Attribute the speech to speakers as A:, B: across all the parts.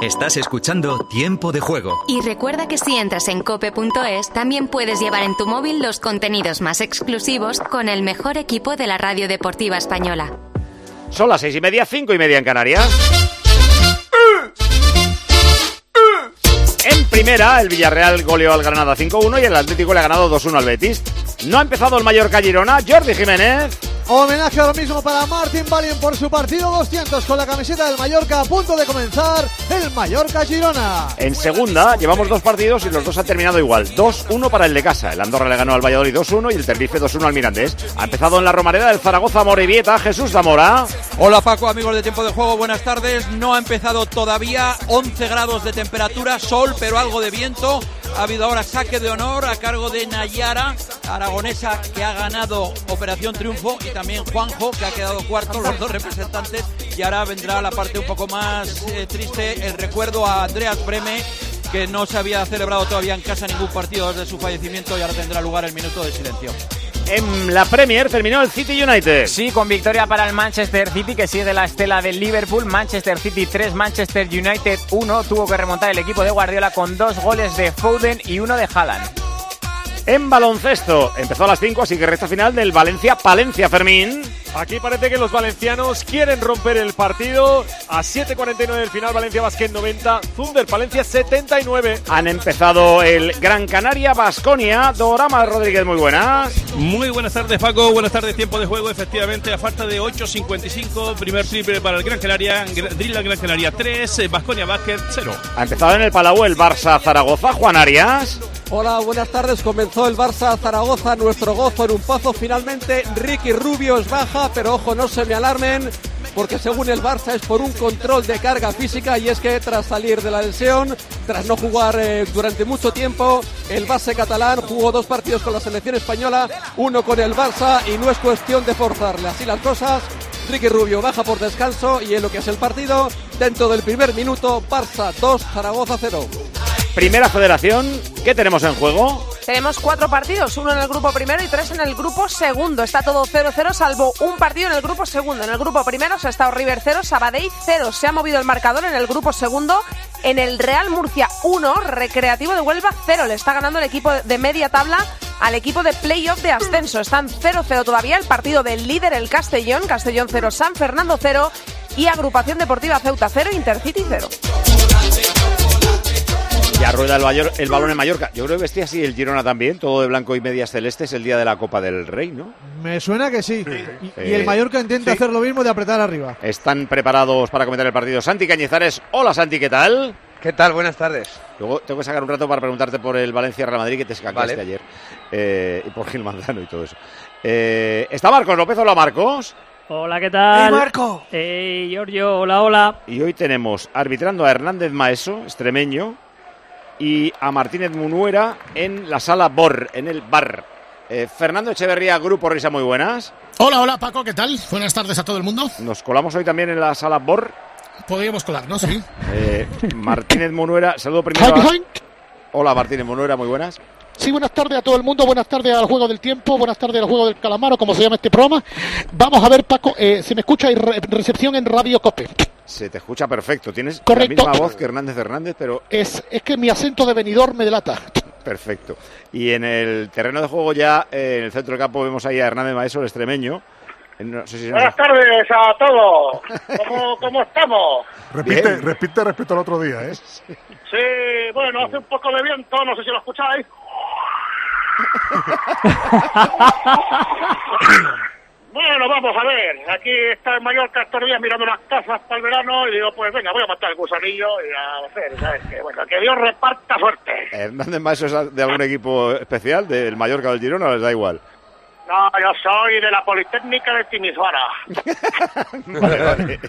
A: Estás escuchando Tiempo de Juego.
B: Y recuerda que si entras en cope.es, también puedes llevar en tu móvil los contenidos más exclusivos con el mejor equipo de la radio deportiva española.
C: Son las seis y media, cinco y media en Canarias. En primera, el Villarreal goleó al Granada 5-1 y el Atlético le ha ganado 2-1 al Betis. No ha empezado el Mallorca Girona, Jordi Jiménez.
D: Homenaje ahora mismo para Martin Valien por su partido 200 con la camiseta del Mallorca a punto de comenzar el Mallorca Girona.
C: En segunda, llevamos dos partidos y los dos han terminado igual. 2-1 para el de casa. El Andorra le ganó al Valladolid 2-1 y el Tenerife 2-1 al Mirandés. Ha empezado en la Romareda del Zaragoza Morevieta, Jesús Zamora.
E: Hola Paco, amigos de Tiempo de Juego, buenas tardes. No ha empezado todavía, 11 grados de temperatura, sol, pero algo de viento. Ha habido ahora saque de honor a cargo de Nayara, aragonesa, que ha ganado Operación Triunfo, y también Juanjo, que ha quedado cuarto, los dos representantes. Y ahora vendrá la parte un poco más eh, triste, el recuerdo a Andreas Breme, que no se había celebrado todavía en casa ningún partido desde su fallecimiento y ahora tendrá lugar el minuto de silencio.
C: En la Premier terminó el City United.
F: Sí, con victoria para el Manchester City que sigue la estela del Liverpool. Manchester City 3, Manchester United 1. Tuvo que remontar el equipo de Guardiola con dos goles de Foden y uno de Haaland.
C: En baloncesto empezó a las 5, así que recta final del Valencia-Palencia, Fermín.
G: Aquí parece que los valencianos quieren romper el partido. A 7.49 del final, Valencia Basket 90, Thunder Palencia 79.
C: Han empezado el Gran Canaria Basconia. Dorama Rodríguez, muy buenas.
H: Muy buenas tardes, Paco. Buenas tardes, tiempo de juego. Efectivamente, a falta de 8.55, primer triple para el Gran Canaria. Drill al Gran Canaria 3, Basconia Basket 0.
C: Ha empezado en el Palau el Barça Zaragoza, Juan Arias.
I: Hola, buenas tardes. Comenzó el Barça Zaragoza, nuestro gozo en un pozo. Finalmente, Ricky Rubio es baja, pero ojo, no se me alarmen, porque según el Barça es por un control de carga física y es que tras salir de la lesión, tras no jugar eh, durante mucho tiempo, el base catalán jugó dos partidos con la selección española, uno con el Barça y no es cuestión de forzarle así las cosas. Ricky Rubio baja por descanso y en lo que es el partido, dentro del primer minuto, Barça 2, Zaragoza 0.
C: Primera federación, ¿qué tenemos en juego?
J: Tenemos cuatro partidos, uno en el grupo primero y tres en el grupo segundo. Está todo 0-0, salvo un partido en el grupo segundo. En el grupo primero se ha estado River 0, Sabadell 0. Se ha movido el marcador en el grupo segundo. En el Real Murcia 1, Recreativo de Huelva 0. Le está ganando el equipo de media tabla al equipo de playoff de ascenso. Están 0-0 todavía el partido del líder, el Castellón. Castellón 0, San Fernando 0 y Agrupación Deportiva Ceuta 0, Intercity 0.
C: Ya rueda el, Mayor- el balón en Mallorca. Yo creo que vestía así el Girona también, todo de blanco y medias celestes, el día de la Copa del Rey, ¿no?
D: Me suena que sí. Y, y
C: Eh,
D: el Mallorca intenta
C: sí.
D: hacer lo mismo de apretar arriba.
C: Están preparados para comentar el partido. Santi Cañizares. Hola Santi, ¿qué tal?
K: ¿Qué tal? Buenas tardes.
C: Luego tengo que sacar un rato para preguntarte por el Valencia Real Madrid que te escaqueaste
K: Vale.
C: ayer. Eh, y por Gil Manzano y todo eso. Eh, ¿Está Marcos López? Hola Marcos.
L: Hola, ¿qué tal?
C: ¡Hey, Marco!
L: Hey, Giorgio, hola, hola.
C: Y hoy tenemos arbitrando a Hernández Maeso, extremeño, y a Martínez Munuera en la sala BOR, en el bar. Eh, Fernando Echeverría, Grupo Risa, muy buenas.
M: Hola, hola Paco, ¿qué tal? Buenas tardes a todo el mundo.
C: Nos colamos hoy también en la sala BOR.
M: Podríamos colarnos, sí.
C: Eh, Martínez Munuera, saludo primero. a- Hola Martínez Munuera, muy buenas.
M: Sí, buenas tardes a todo el mundo, buenas tardes al Juego del Tiempo, buenas tardes al Juego del Calamaro, como se llama este programa. Vamos a ver, Paco, eh, se me escucha y re- recepción en Radio Cope.
C: Se te escucha perfecto. Tienes
M: Correcto.
C: la misma voz que Hernández Hernández, pero
M: Es, es que mi acento de venidor me delata.
C: perfecto. Y en el terreno de juego ya, eh, en el centro del campo, vemos ahí a Hernández Maeso, el extremeño. Eh, No sé si se nos-
N: Buenas tardes a todos. ¿Cómo, cómo estamos?
O: Repite,
C: Bien.
O: repite respecto al otro día, ¿eh?
N: Sí, bueno, hace un poco de viento, no sé si lo escucháis. Bueno, vamos a ver. Aquí está en Mallorca estos días mirando unas casas para el verano y digo, pues venga, voy a matar el gusanillo y a hacer, ¿sabes qué? Bueno, que Dios reparta suerte.
C: ¿Hernández Maeso es de algún equipo especial, del Mallorca o del Girona, les da igual?
N: No, yo soy de la Politécnica de Timisoara.
C: Vale, vale.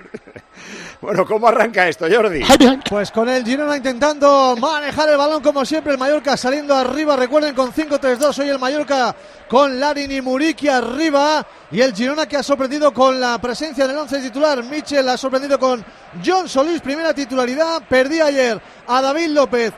C: Bueno, ¿cómo arranca esto, Jordi?
D: Pues con el Girona intentando manejar el balón como siempre, el Mallorca saliendo arriba, recuerden con 5-3-2, hoy el Mallorca con Larin y Muriqui arriba. Y el Girona que ha sorprendido con la presencia en el 11 titular, Michel ha sorprendido con John Solís, primera titularidad, perdí ayer a David López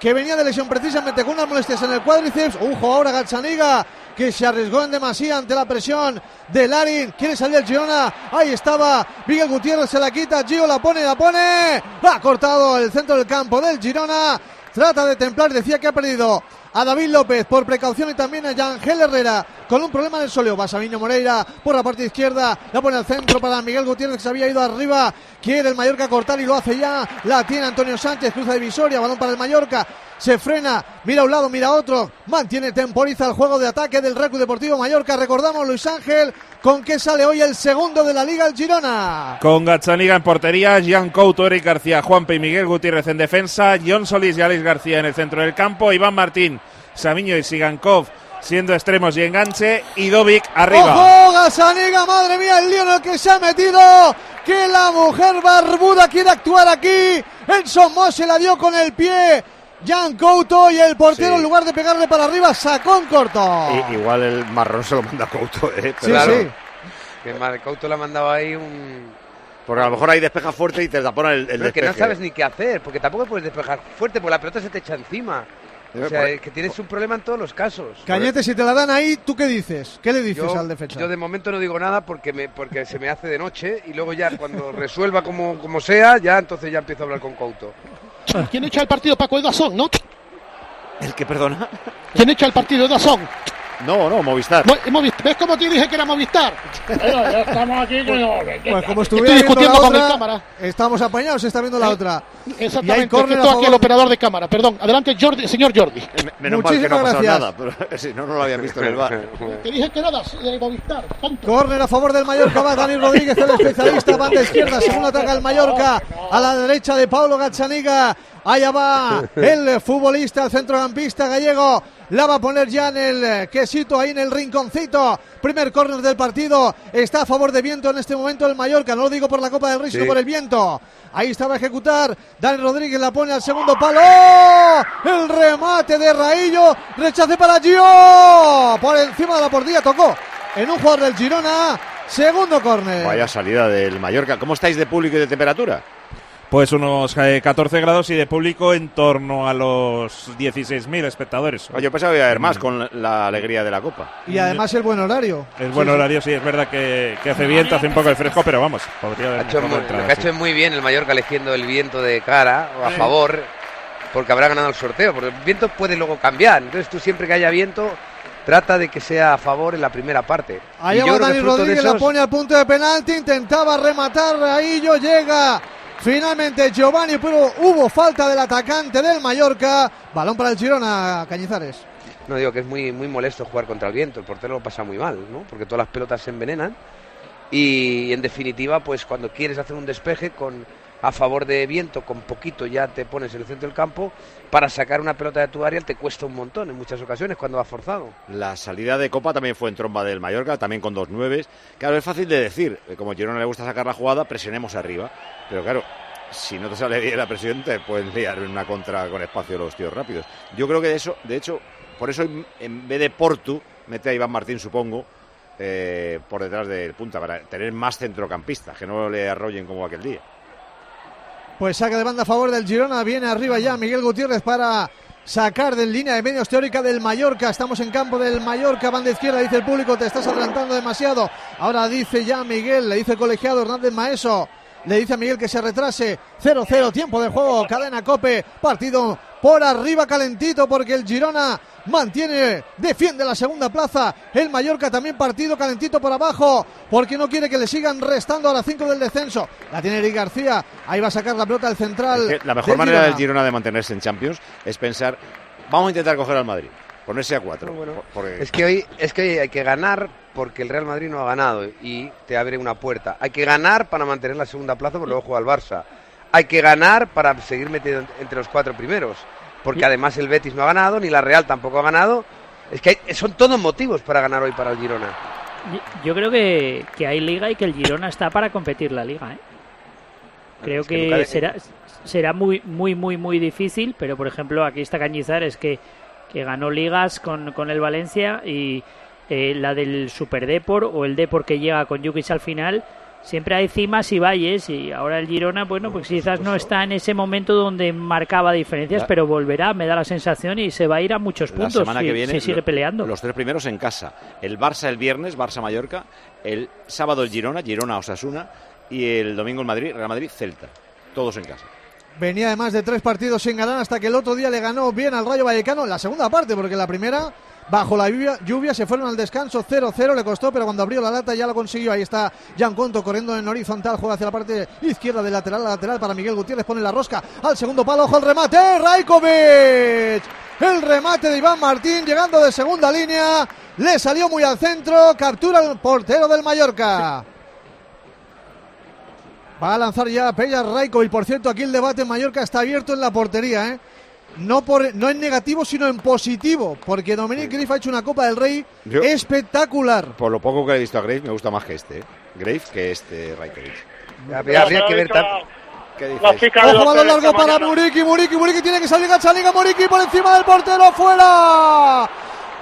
D: que venía de lesión precisamente con unas molestias en el cuádriceps. Ujo ahora Gazzaniga que se arriesgó en demasía ante la presión de Larin. Quiere salir el Girona. Ahí estaba. Miguel Gutiérrez se la quita. Gio la pone, la pone. Ha cortado el centro del campo del Girona. Trata de templar. Decía que ha perdido a David López por precaución y también a Yangel Herrera con un problema en el soleo. Basaviño Moreira por la parte izquierda, la pone al centro para Miguel Gutiérrez que se había ido arriba. Quiere el Mallorca cortar y lo hace ya. La tiene Antonio Sánchez, cruza divisoria, balón para el Mallorca. Se frena, mira a un lado, mira a otro. Mantiene, temporiza el juego de ataque del Recu Deportivo Mallorca. Recordamos, Luis Ángel, con qué sale hoy el segundo de la Liga, el Girona.
K: Con Gazzaniga en portería, Jean Couto, Eric García, Juanpe y Miguel Gutiérrez en defensa, John Solís y Alex García en el centro del campo, Iván Martín, Samiño y Sigankov siendo extremos y enganche, y Dovic arriba.
D: ¡Ojo, Gazzaniga! ¡Madre mía, el lío en el que se ha metido! ¡Que la mujer barbuda quiere actuar aquí! El Somos se la dio con el pie. Jan Couto y el portero
C: Sí.
D: en lugar de pegarle para arriba sacó en corto.
C: I- igual el marrón se lo manda a Couto, ¿eh?
D: Sí, sí.
P: Que Couto le ha mandado ahí un...
C: Porque a lo mejor ahí despeja fuerte y te tapona el, el
P: Pero es que
C: despeje.
P: no sabes ni qué hacer, porque tampoco puedes despejar fuerte, porque la pelota se te echa encima. O
C: Eh,
P: sea, es que tienes un problema en todos los casos.
D: Cañete, si te la dan ahí, ¿tú qué dices? ¿Qué le dices
P: Yo,
D: al defensa?
P: yo de momento no digo nada porque me porque se me hace de noche y luego ya cuando resuelva como, como sea, ya entonces ya empiezo a hablar con Couto.
M: ¿Quién echa el partido? Paco Edazón, ¿no?
C: ¿El que perdona?
M: ¿Quién echa el partido? Edazón.
C: No, no, Movistar.
M: Mo- Movistar. ¿Ves cómo te dije que era Movistar?
D: Bueno, ya estamos aquí. Pues como estuviera
M: Estoy discutiendo
D: la
M: con el
D: otra,
M: cámara.
D: Estamos apañados, se está viendo la otra. Y hay
M: Exactamente, estoy aquí el operador de cámara. Perdón, adelante, Jordi, señor Jordi.
C: Menos mal que no ha
D: Muchísimas
C: pasado
D: gracias.
C: nada, pero si no, no lo había visto en el bar.
M: Te dije que era de de Movistar. tonto.
D: Córner a favor del Mallorca, va Dani Rodríguez, el especialista, banda izquierda, segundo ataca el Mallorca, a la derecha de Pablo Gazzaniga, allá va el futbolista, el centrocampista gallego, la va a poner ya en el eh, quesito, ahí en el rinconcito, primer córner del partido, está a favor de viento en este momento el Mallorca, no lo digo por la Copa del Rey, sino
P: Sí.
D: por el viento, ahí estaba a ejecutar, Dani Rodríguez la pone al segundo palo, ¡Oh! el remate de Raillo, rechace para Gio, por encima de la portilla, tocó en un jugador del Girona. Segundo córner.
C: Vaya salida del Mallorca. ¿Cómo estáis de público y de temperatura?
K: Pues unos eh, 14 grados y de público en torno a los 16.000 espectadores.
C: Oye, yo pensaba que iba a haber más con la- la alegría de la Copa.
D: Y además el buen horario.
K: Es buen
D: Sí, sí.
K: horario, sí, es verdad que, que hace viento, hace un poco de fresco, pero vamos, podría haber
P: Ha hecho muy,
K: entrada,
P: lo que ha
K: sí.
P: hecho es muy bien el Mallorca eligiendo el viento de cara a favor, porque habrá ganado el sorteo, porque el viento puede luego cambiar. Entonces tú siempre que haya viento, trata de que sea a favor en la primera parte.
D: Ahí
P: yo
D: va Dani Rodríguez, la
P: esos-
D: pone al punto de penalti, intentaba rematar, Raillo llega. Finalmente Giovanni, pero hubo falta del atacante del Mallorca. Balón para el Girona, Cañizares.
P: No digo que es muy, muy molesto jugar contra el viento, el portero lo pasa muy mal, ¿no? Porque todas las pelotas se envenenan y en definitiva, pues cuando quieres hacer un despeje con a favor de viento, con poquito ya te pones en el centro del campo, para sacar una pelota de tu área te cuesta un montón en muchas ocasiones cuando va forzado.
C: La salida de Copa también fue en tromba del Mallorca, también con dos nueves. Claro, es fácil de decir. eh, Como a Girona le gusta sacar la jugada, presionemos arriba. Pero claro, si no te sale bien la presión, te pueden liar en una contra con espacio los tíos rápidos. Yo creo que de eso, de hecho, por eso en- en vez de Portu, mete a Iván Martín, supongo, eh, por detrás del punta, para tener más centrocampistas, que no le arrollen como aquel día.
D: Pues saca de banda a favor del Girona. Viene arriba ya Miguel Gutiérrez para sacar de línea de medios teórica del Mallorca. Estamos en campo del Mallorca, banda izquierda. Dice el público, te estás adelantando demasiado. Ahora dice ya Miguel, le dice el colegiado Hernández Maeso. Le dice a Miguel que se retrase. 0-0, tiempo de juego. Cadena Cope. Partido por arriba calentito porque el Girona mantiene, defiende la segunda plaza. El Mallorca también partido calentito por abajo porque no quiere que le sigan restando a las 5 del descenso. La tiene Eric García. Ahí va a sacar la pelota del central.
C: Es que la mejor
D: del
C: manera del
D: Girona.
C: De mantenerse en Champions es pensar, vamos a intentar coger al Madrid, ponerse a cuatro. porque-
P: Es que hoy es que hoy hay que ganar porque el Real Madrid no ha ganado y te abre una puerta. Hay que ganar para mantener la segunda plaza porque luego juega el Barça. Hay que ganar para seguir metido en- entre los cuatro primeros. Porque además el Betis no ha ganado, ni la Real tampoco ha ganado. Es que hay- son todos motivos para ganar hoy para el Girona.
L: Yo- creo que, que hay liga y que el Girona está para competir la liga. ¿eh? creo
P: Es que
L: que será será muy muy muy muy difícil, pero por ejemplo aquí está Cañizar es que, que ganó ligas con, con el Valencia y eh, la del Super Depor o el Depor que llega con Jukic al final siempre hay cimas y valles y ahora el Girona bueno pues quizás no está en ese momento donde marcaba diferencias
C: La-
L: pero volverá me da la sensación y se va a ir a muchos
C: La
L: puntos
C: semana
L: si,
C: que viene
L: si sigue peleando
C: Los tres primeros en casa. El Barça el viernes, Barça Mallorca. El sábado el Girona, Girona Osasuna. Y el domingo el Madrid, Real Madrid, Celta. Todos en casa.
D: Venía además de tres partidos sin ganar hasta que el otro día le ganó bien al Rayo Vallecano en la segunda parte, porque la primera, bajo la lluvia, lluvia se fueron al descanso 0-0, le costó, pero cuando abrió la lata ya lo consiguió. Ahí está Jan Conto corriendo en horizontal, juega hacia la parte izquierda del lateral a lateral para Miguel Gutiérrez, pone la rosca al segundo palo, ojo el remate, Raikovic. El remate de Iván Martín llegando de segunda línea, le salió muy al centro, captura el portero del Mallorca. Va a lanzar ya Pella Raikovic. Por cierto, aquí el debate en Mallorca está abierto en la portería, ¿eh? No, por, no en negativo, sino en positivo, porque Dominic Griff ha hecho una Copa del Rey
C: Yo-
D: espectacular.
C: Por lo poco que he visto a Graves, me gusta más que este. ¿eh? Graves que este Raikovic.
P: Habría, habría que ver tan-
C: ¿Qué dices?
D: Ojo, balón largo para. Muriki, Muriki, Muriki tiene que salir Gachaniga, Muriki por encima del portero, fuera.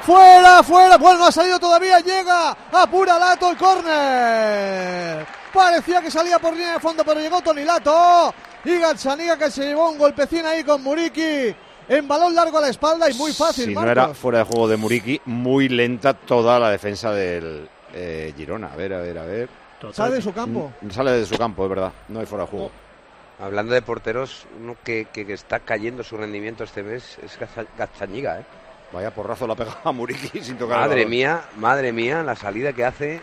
D: Fuera, fuera, bueno, no ha salido todavía, llega, apura Lato el córner. Parecía que salía por línea de fondo, pero llegó Tony Lato. Y Gachaniga que se llevó un golpecín ahí con Muriki. En balón largo a la espalda y muy fácil,
C: Si no
D: Marcos.
C: era fuera de juego de Muriki, muy lenta toda la defensa del eh, Girona. A ver, a ver, a ver.
D: Sale de su campo.
C: Mm, Sale de su campo, es verdad. No hay fuera de juego.
P: Hablando de porteros, uno que, que- que está cayendo su rendimiento este mes es Gazzaniga, ¿eh?
C: Vaya porrazo la pega a Muriki sin tocar el
P: Madre
C: balón.
P: mía, madre mía, la salida que hace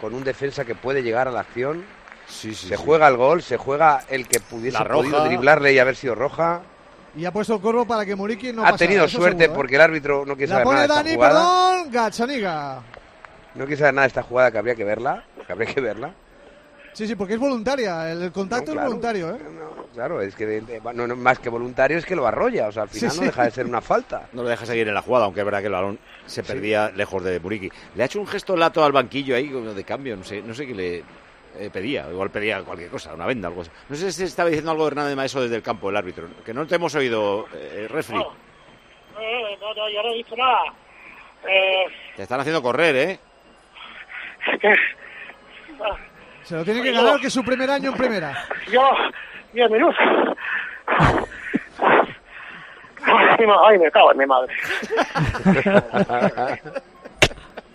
P: con un defensa que puede llegar a la acción.
C: Sí, sí,
P: se
C: sí.
P: juega el gol, se juega el que pudiese podido driblarle y haber sido roja.
D: Y ha puesto el corvo para que Muriki no
P: ha
D: pasara,
P: tenido
D: eso
P: suerte
D: seguro, ¿eh?
P: porque el árbitro no quiere saber
D: pone
P: nada de esta
D: Dani,
P: jugada.
D: perdón, Gachaniga.
P: No quiere saber nada de esta jugada que habría que verla, que habría que verla.
D: Sí, sí, porque es voluntaria, el, contacto
P: No,
D: es voluntario, ¿eh?
P: Claro, es que no, no, más que voluntario es que lo arrolla, o sea, al
D: Sí,
P: final no
D: sí.
P: deja de ser una falta.
C: No le deja seguir en la jugada, aunque es verdad que el balón se perdía lejos de Muriki. Le ha hecho un gesto lato al banquillo ahí de cambio, no sé, no sé qué le eh, pedía, igual pedía cualquier cosa, una venda, algo así. No sé si estaba diciendo algo de Hernández Maeso desde el campo, el árbitro, que no te hemos oído, eh, refri.
N: Eh, no, no, yo no he dicho nada. Eh,
C: Te están haciendo correr, ¿eh?
D: Se lo tiene que ganar, que es su primer año en primera.
N: yo, diez minutos. Ay, ma- Ay, me cago en mi madre.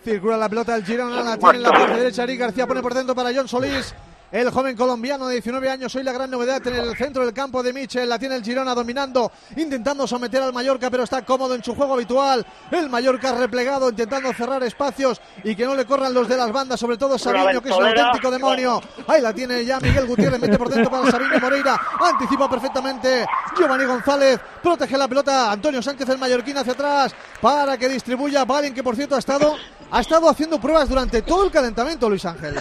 D: Circula la pelota del Girona, la tiene en la parte derecha. Eric García pone por dentro para John Solís. El joven colombiano de 19 años, hoy la gran novedad en el centro del campo de Michel. La tiene el Girona dominando, intentando someter al Mallorca, pero está cómodo en su juego habitual. El Mallorca replegado, intentando cerrar espacios y que no le corran los de las bandas, sobre todo Sabiño, que es un auténtico demonio. Ahí la tiene ya Miguel Gutiérrez, mete por dentro para Sabiño Moreira. Anticipa perfectamente Giovanni González. Protege la pelota Antonio Sánchez, el mallorquín, hacia atrás para que distribuya Valen, que por cierto ha estado, ha estado haciendo pruebas durante todo el calentamiento, Luis Ángel.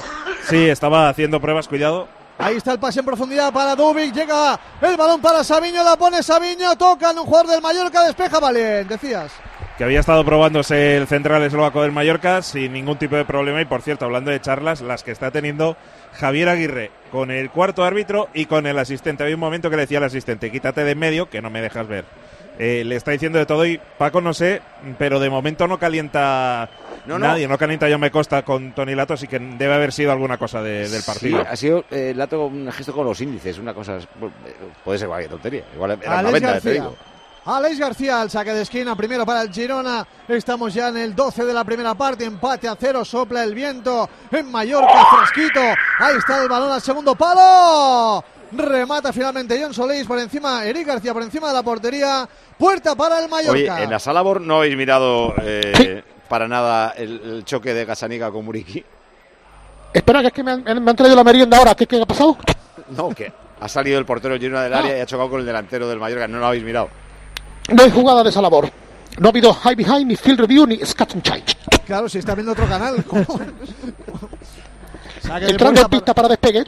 K: Sí, estaba haciendo pruebas, cuidado.
D: Ahí está el pase en profundidad para Dubik. Llega el balón para Sabiño. La pone Sabiño. Toca en un jugador del Mallorca. Despeja Valen. Decías.
K: Que había estado probándose el central eslovaco del Mallorca sin ningún tipo de problema. Y por cierto, hablando de charlas, las que está teniendo Javier Aguirre con el cuarto árbitro y con el asistente. Había un momento que le decía al asistente: quítate de en medio, que no me dejas ver. Eh, le está diciendo de todo y Paco no sé, pero de momento no calienta
C: No, no.
K: nadie, no calienta yo me costa con Tony Lato, así que debe haber sido alguna cosa de- del partido.
C: Sí, ha sido eh, Lato un gesto con los índices, una cosa. eh, Puede ser cualquier tontería. Igual era una
D: Alex
C: venda, te
D: García.
C: digo.
D: Alex García al saque de esquina, primero para el Girona. Estamos ya en el 12 de la primera parte, empate a cero, sopla el viento en Mallorca, fresquito. Ahí está el balón al segundo palo. Remata finalmente John Solís por encima, Eric García por encima de la portería. Puerta para el
C: Oye,
D: Mallorca.
C: en la sala Bor no habéis mirado eh, para nada el, el choque de Gasaniga con Muriki.
M: Espera, que es que me han, me han traído la merienda ahora. ¿Qué, qué ha pasado?
C: No, que ha salido el portero Girona del área y ha chocado con el delantero del Mallorca. No lo habéis mirado.
M: No hay jugada de esa labor. No ha habido high behind, ni field review, ni scratch and change.
D: Claro, si está viendo otro canal.
M: Entrando en pista para despegue.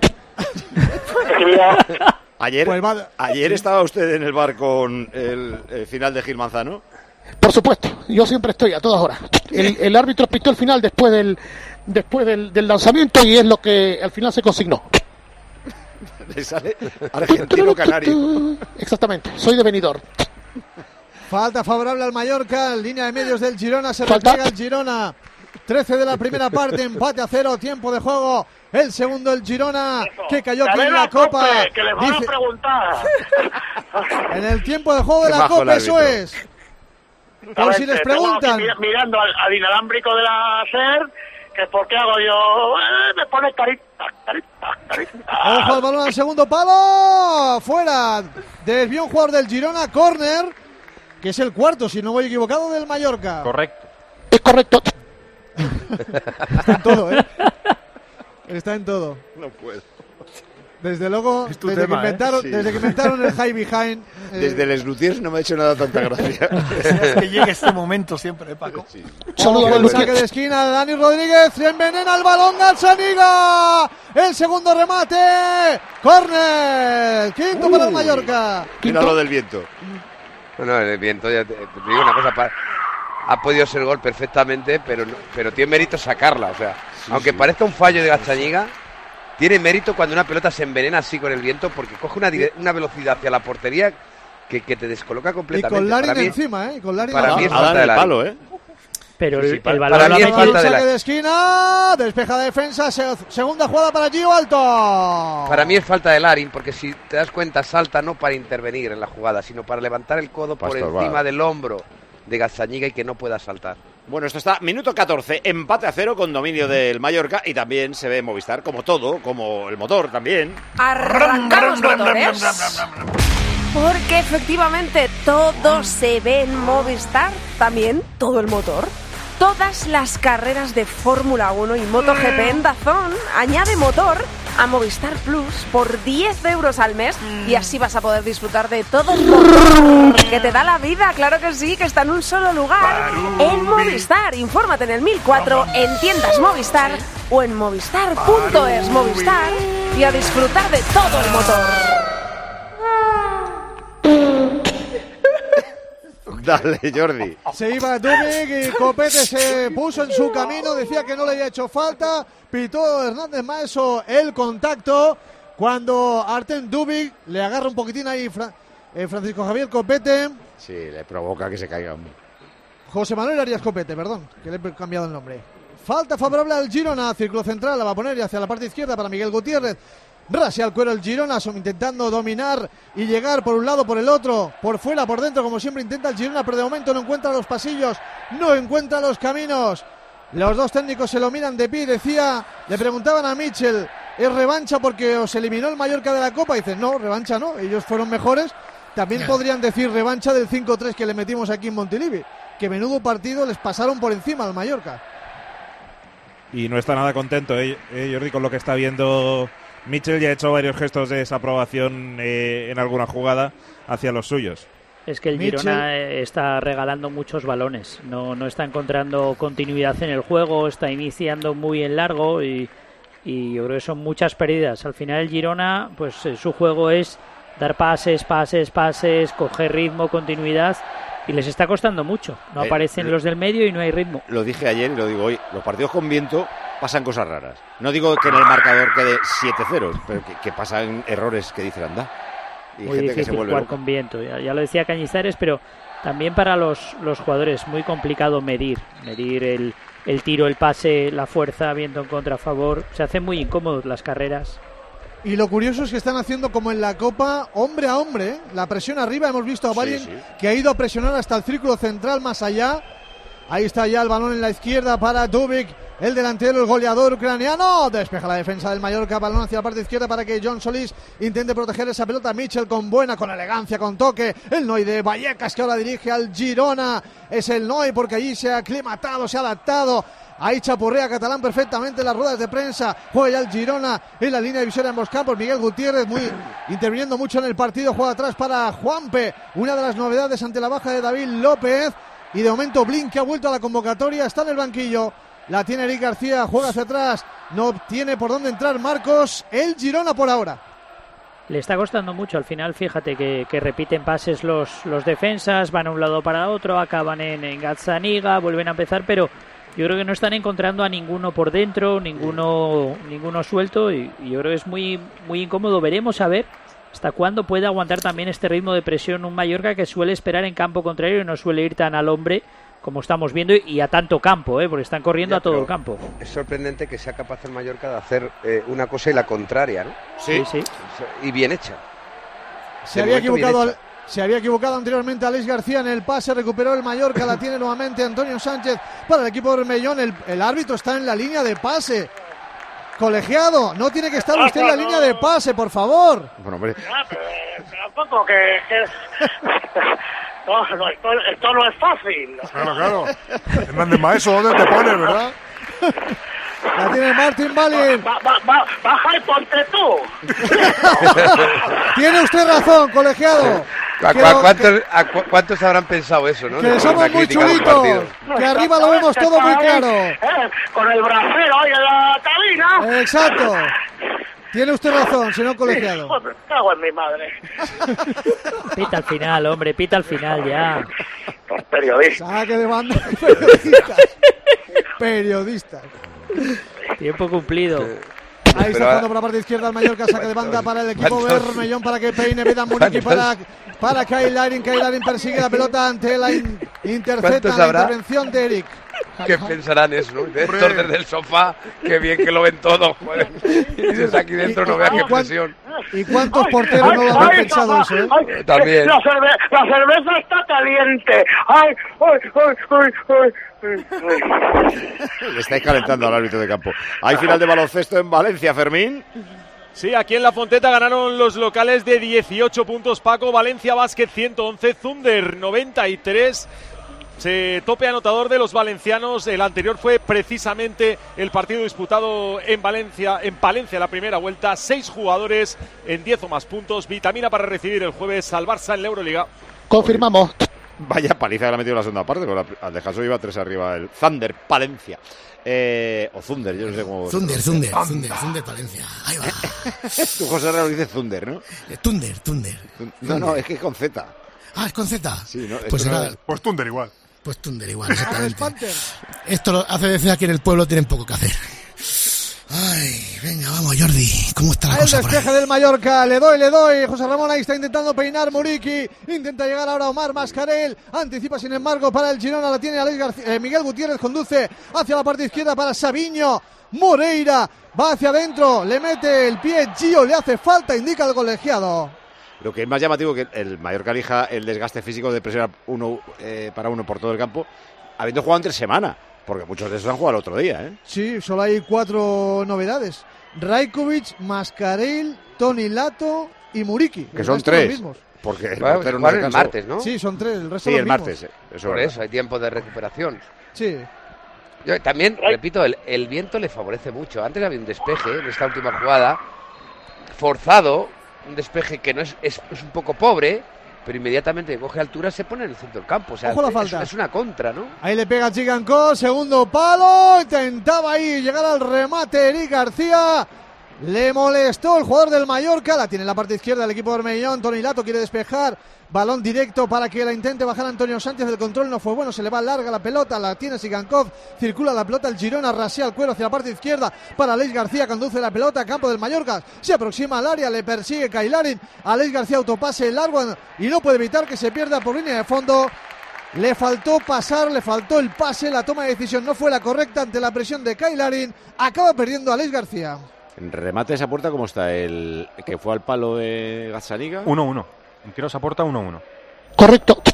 C: Ayer,
D: Pues
C: ayer estaba usted en el bar con el, eh, final de Gil Manzano.
M: Por supuesto, yo siempre estoy a todas horas. El, el árbitro pitó el final después del después del, del lanzamiento y es lo que al final se consignó.
C: Le sale argentino canario.
M: Exactamente, soy de Benidorm.
D: Falta favorable al Mallorca, línea de medios del Girona, se
M: Falta.
D: replega el Girona. 13 de la primera parte, empate a cero, tiempo de juego. El segundo, el Girona, que cayó aquí en la Copa.
N: Cope, que les van a preguntar.
D: en el tiempo de juego de
N: Qué
D: la Copa, eso es. Por si les
N: aquí
D: preguntan.
N: mira- mirando al, al inalámbrico de la SER, que por qué hago yo, Eh, me pone carita, carita, carita.
D: Ojo al balón al segundo palo. Fuera. Desvió un jugador del Girona, corner, que es el cuarto, si no voy equivocado, del Mallorca.
F: Correcto.
M: Es correcto.
D: Está en todo, ¿eh? Está en todo.
C: No puedo.
D: Desde luego, desde,
C: tema,
D: que
C: ¿eh?
D: inventaron,
C: Sí.
D: desde que inventaron el high behind. eh,
C: Desde el Slutiers no me ha hecho nada tanta gracia.
Q: Es que llegue este momento siempre, ¿eh, Paco.
D: Ojo, el saque de esquina, Dani Rodríguez envenena el balón, Gazzaniga. El segundo remate. Corner. Quinto para el Mallorca.
C: Mira lo del viento.
P: Bueno, el viento, ya te, te digo una cosa, pa- ha podido ser gol perfectamente, pero, no- pero tiene mérito sacarla. O sea, aunque parezca un fallo de Gachañiga, tiene mérito cuando una pelota se envenena así con el viento porque coge una, una velocidad hacia la portería que, que te descoloca
D: Y
P: completamente.
D: con Larin
P: Para mí-
D: encima, ¿eh? Y con Larin
P: para mí es falta de Larin.
L: Pero el,
P: sí, para-
L: el balón
P: para mí es falta de la-
D: de esquina. Despeja la defensa. se- segunda jugada para Gio Alto.
P: Para mí es falta de Larin, porque si te das cuenta, salta no para intervenir en la jugada, sino para levantar el codo por encima del hombro de Gazzaniga y que no pueda saltar.
C: Bueno, esto está minuto 14, empate a cero con dominio del Mallorca y también se ve Movistar como todo, como el motor también.
J: Arrancamos motores. Porque efectivamente todo se ve en Movistar, también todo el motor. Todas las carreras de Fórmula 1 y MotoGP en Dazón añade motor a Movistar Plus por 10 euros al mes y así vas a poder disfrutar de todo el motor que te da la vida, claro que sí, que está en un solo lugar, en Movistar. Infórmate en el 1004, en tiendas Movistar o en movistar.es Movistar y a disfrutar de todo el motor.
C: Dale, Jordi.
D: Se iba Dubik y Copete se puso en su camino, decía que no le había hecho falta. Pitó Hernández Maeso el contacto cuando Arten Dubik le agarra un poquitín ahí Fra- eh, Francisco Javier Copete.
C: Sí, le provoca que se caiga.
D: José Manuel Arias Copete, perdón, que le he cambiado el nombre. Falta favorable al Girona, círculo central, la va a poner y hacia la parte izquierda para Miguel Gutiérrez. Rase al cuero el Girona, intentando dominar y llegar por un lado, por el otro, por fuera, por dentro, como siempre intenta el Girona, pero de momento no encuentra los pasillos, no encuentra los caminos. Los dos técnicos se lo miran de pie, decía, le preguntaban a Mitchell, ¿es revancha porque os eliminó el Mallorca de la Copa? Y dice, no, revancha no, ellos fueron mejores. También podrían decir revancha del 5-3 que le metimos aquí en Montilivi, que menudo partido les pasaron por encima al Mallorca.
K: Y no está nada contento, ¿eh, eh, Jordi, con lo que está viendo Mitchell. Ya ha hecho varios gestos de desaprobación eh, en alguna jugada hacia los suyos.
L: Es que el
D: Mitchell.
L: Girona eh, está regalando muchos balones. No, no está encontrando continuidad en el juego, está iniciando muy en largo y, y yo creo que son muchas pérdidas. Al final el Girona, pues eh, su juego es dar pases, pases, pases, coger ritmo, continuidad y les está costando mucho. No
C: Eh,
L: aparecen
C: eh,
L: los del medio y no hay ritmo.
C: Lo dije ayer y lo digo hoy. Los partidos con viento pasan cosas raras. No digo que en el marcador quede 7-0, pero que, que pasan errores que dicen anda. Y
L: muy
C: gente que se
L: difícil
C: vuelve
L: jugar
C: loca.
L: con viento. Ya, ya lo decía Cañizares, pero también para los, los jugadores muy complicado medir, medir el, el tiro, el pase, la fuerza, viento en contra a favor. Se hacen muy incómodos las carreras.
D: Y lo curioso es que están haciendo como en la Copa, hombre a hombre, ¿eh? la presión arriba. Hemos visto a
C: Sí, sí.
D: que ha ido a presionar hasta el círculo central más allá. Ahí está ya el balón en la izquierda para Dubik, el delantero, el goleador ucraniano. Despeja la defensa del Mallorca, balón hacia la parte izquierda para que John Solís intente proteger esa pelota. Mitchell con buena, con elegancia, con toque. El Noy de Vallecas que ahora dirige al Girona. Es el Noy porque allí se ha aclimatado, se ha adaptado. Ahí chapurrea Catalán perfectamente en las ruedas de prensa. Juega el Girona en la línea divisoria en ambos campos. Miguel Gutiérrez muy interviniendo mucho en el partido. Juega atrás para Juanpe. Una de las novedades ante la baja de David López. Y de momento Blink que ha vuelto a la convocatoria. Está en el banquillo. La tiene Eric García. Juega hacia atrás. No tiene por dónde entrar Marcos. El Girona por ahora.
L: Le está costando mucho. Al final, fíjate que, repiten pases los, los defensas, van a un lado para otro, acaban en, en Gazzaniga, vuelven a empezar, pero Yo creo que no están encontrando a ninguno por dentro, ninguno, ninguno suelto y, y yo creo que es muy, muy incómodo. Veremos a ver hasta cuándo puede aguantar también este ritmo de presión un Mallorca que suele esperar en campo contrario y no suele ir tan al hombre como estamos viendo y a tanto campo, ¿eh? porque están corriendo
P: Ya,
L: a todo el campo.
P: Es sorprendente que sea capaz el Mallorca de hacer eh, una cosa y la contraria, ¿no?
C: Sí,
L: sí.
P: Y bien hecha.
D: Se
P: De
D: había equivocado.
P: hecha.
D: Se había equivocado anteriormente Alex García en el pase, recuperó el Mallorca, la tiene nuevamente Antonio Sánchez para el equipo de Bermellón. El, el árbitro está en la línea de pase. Colegiado, no tiene que estar usted en la línea de pase, por favor.
C: Bueno, hombre,
N: Ah, pero tampoco que... que- No, no, esto, esto no es fácil.
O: Claro, claro. Hernández Maeso, ¿dónde te pones, verdad?
D: La tiene Martin Balin.
N: Ba- ba- ba- baja y ponte tú.
D: Tiene usted razón, colegiado.
P: ¿A, cuántos, a cu- cuántos habrán pensado eso, no?
D: Que somos muy
P: los
D: chulitos. Que arriba lo vemos todo muy claro.
N: Eh, Con el brasero ahí en la cabina.
D: Exacto. Tiene usted razón, señor colegiado.
N: Joder, cago en mi madre.
L: Pita al final, hombre, pita al final ya.
N: Periodista.
D: Saque de banda. Periodistas. Periodistas.
L: Tiempo cumplido.
D: Ahí jugando por la parte izquierda el Mallorca, saque de banda para el equipo. Bermellón para que peine Beda Muriqui para, para Kyle Larin. Kyle Larin persigue la pelota ante la in- intercepta
P: ¿Cuántos
D: la intervención de Eric.
P: ¿Qué pensarán eso, no? De estos desde el sofá, qué bien que lo ven todo, joder. Y desde aquí dentro no vean qué presión.
D: ¿Y cuántos porteros no lo habrán pensado eso? eh?
N: ay,
P: También.
N: La, cerve- la cerveza está caliente. Ay, ay, ay, ay, ay, ay, ay.
C: le estáis calentando al árbitro de campo. Hay final de baloncesto en Valencia, Fermín.
G: Sí, aquí en La Fonteta ganaron los locales de 18 puntos Paco, Valencia Basket 111, Thunder 93. Se tope anotador de los valencianos. El anterior fue precisamente el partido disputado en Valencia, en Palencia, la primera vuelta. Seis jugadores en 10 o más puntos. Vitamina para recibir el jueves al Barça en la Euroliga.
M: Confirmamos.
C: Vaya paliza que le ha metido la segunda parte, la- al dejarse iba tres arriba el Thunder, Palencia. Eh, o Thunder, yo no sé cómo.
R: Thunder, Thunder, Thunder, Thunder Palencia. Ahí va.
C: Tú, José Ramos, dices Thunder, ¿no?
R: Eh, Thunder, Thunder.
C: No, no, es que es con Z.
R: Ah, es con Z.
C: Sí, no,
R: pues nada,
C: es-
O: Pues Thunder igual.
R: Pues Thunder igual, exactamente. Esto lo hace decir aquí en el pueblo tienen poco que hacer. Ay, venga, vamos, Jordi. ¿Cómo está la
D: El
R: cosa ahí?
D: despeje del Mallorca, le doy, le doy. José Ramón ahí está intentando peinar Muriqui. Intenta llegar ahora Omar Mascarel. Anticipa, sin embargo, para el Girona. La tiene Alex García. eh, Miguel Gutiérrez conduce hacia la parte izquierda para Sabiño. Moreira va hacia adentro. Le mete el pie. Gio le hace falta, indica el colegiado.
C: Lo que es más llamativo que el Mallorca elija el desgaste físico de presionar uno eh, para uno por todo el campo, habiendo jugado entre semana, porque muchos de esos han jugado el otro día, ¿eh?
D: Sí, solo hay cuatro novedades. Rajkovic, Mascarel, Tony Lato y Muriqui.
C: Que son tres.
D: mismos.
C: Porque el
P: Bueno,
C: no
P: el martes, ¿no?
D: Sí, son tres. El resto
C: Sí,
D: los
C: el
D: mismos.
C: martes. eh, Eso
P: Por
C: es
P: eso hay tiempo de recuperación.
D: Sí.
P: Yo también, repito, el, el viento le favorece mucho. Antes había un despeje en esta última jugada, forzado, un despeje que no es, es, es un poco pobre, pero inmediatamente que coge altura se pone en el centro del campo. O sea,
D: Ojo la
P: es-
D: falta.
P: Es, una contra, ¿no?
D: Ahí le pega Chiganco, segundo palo, intentaba ahí llegar al remate Eric García. Le molestó el jugador del Mallorca, la tiene en la parte izquierda el equipo de Bermellón, Tony Lato quiere despejar, balón directo para que la intente bajar Antonio Sánchez, el control no fue bueno, se le va larga la pelota, la tiene Sigankov, circula la pelota, el Girona. Rasea el cuero hacia la parte izquierda para Alex García, conduce la pelota campo del Mallorca, se aproxima al área, le persigue Kailarin, Alex García autopase largo y no puede evitar que se pierda por línea de fondo. Le faltó pasar, le faltó el pase, la toma de decisión no fue la correcta ante la presión de Kailarin. Acaba perdiendo Alex García.
C: En remate esa puerta, ¿cómo está? El que fue al palo de Gazzaniga.
S: 1-1. En tiros a puerta 1-1.
M: Correcto.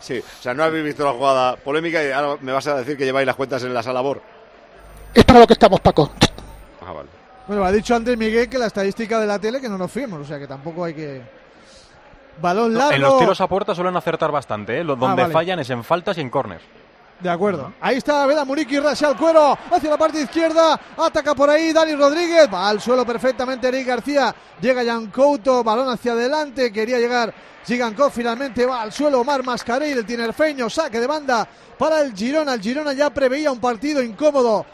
C: Sí, o sea, no habéis visto la jugada polémica y ahora me vas a decir que lleváis las cuentas en la sala BOR.
M: Es para lo que estamos, Paco.
C: Ah, vale.
D: Bueno, ha dicho antes Miguel que la estadística de la tele que no nos fiemos, o sea que tampoco hay que. Balón largo.
S: En los tiros a puerta suelen acertar bastante, ¿eh? Lo- donde
D: vale.
S: fallan es en faltas y en corners.
D: De acuerdo. Ahí está Veda Muriqui, rasea el cuero hacia la parte izquierda. Ataca por ahí Dani Rodríguez. Va al suelo perfectamente Eric García. Llega Jan Couto, balón hacia adelante. Quería llegar Gigankov. Finalmente va al suelo Omar Mascarell, el tinerfeño. Saque de banda para el Girona. El Girona ya preveía un partido incómodo.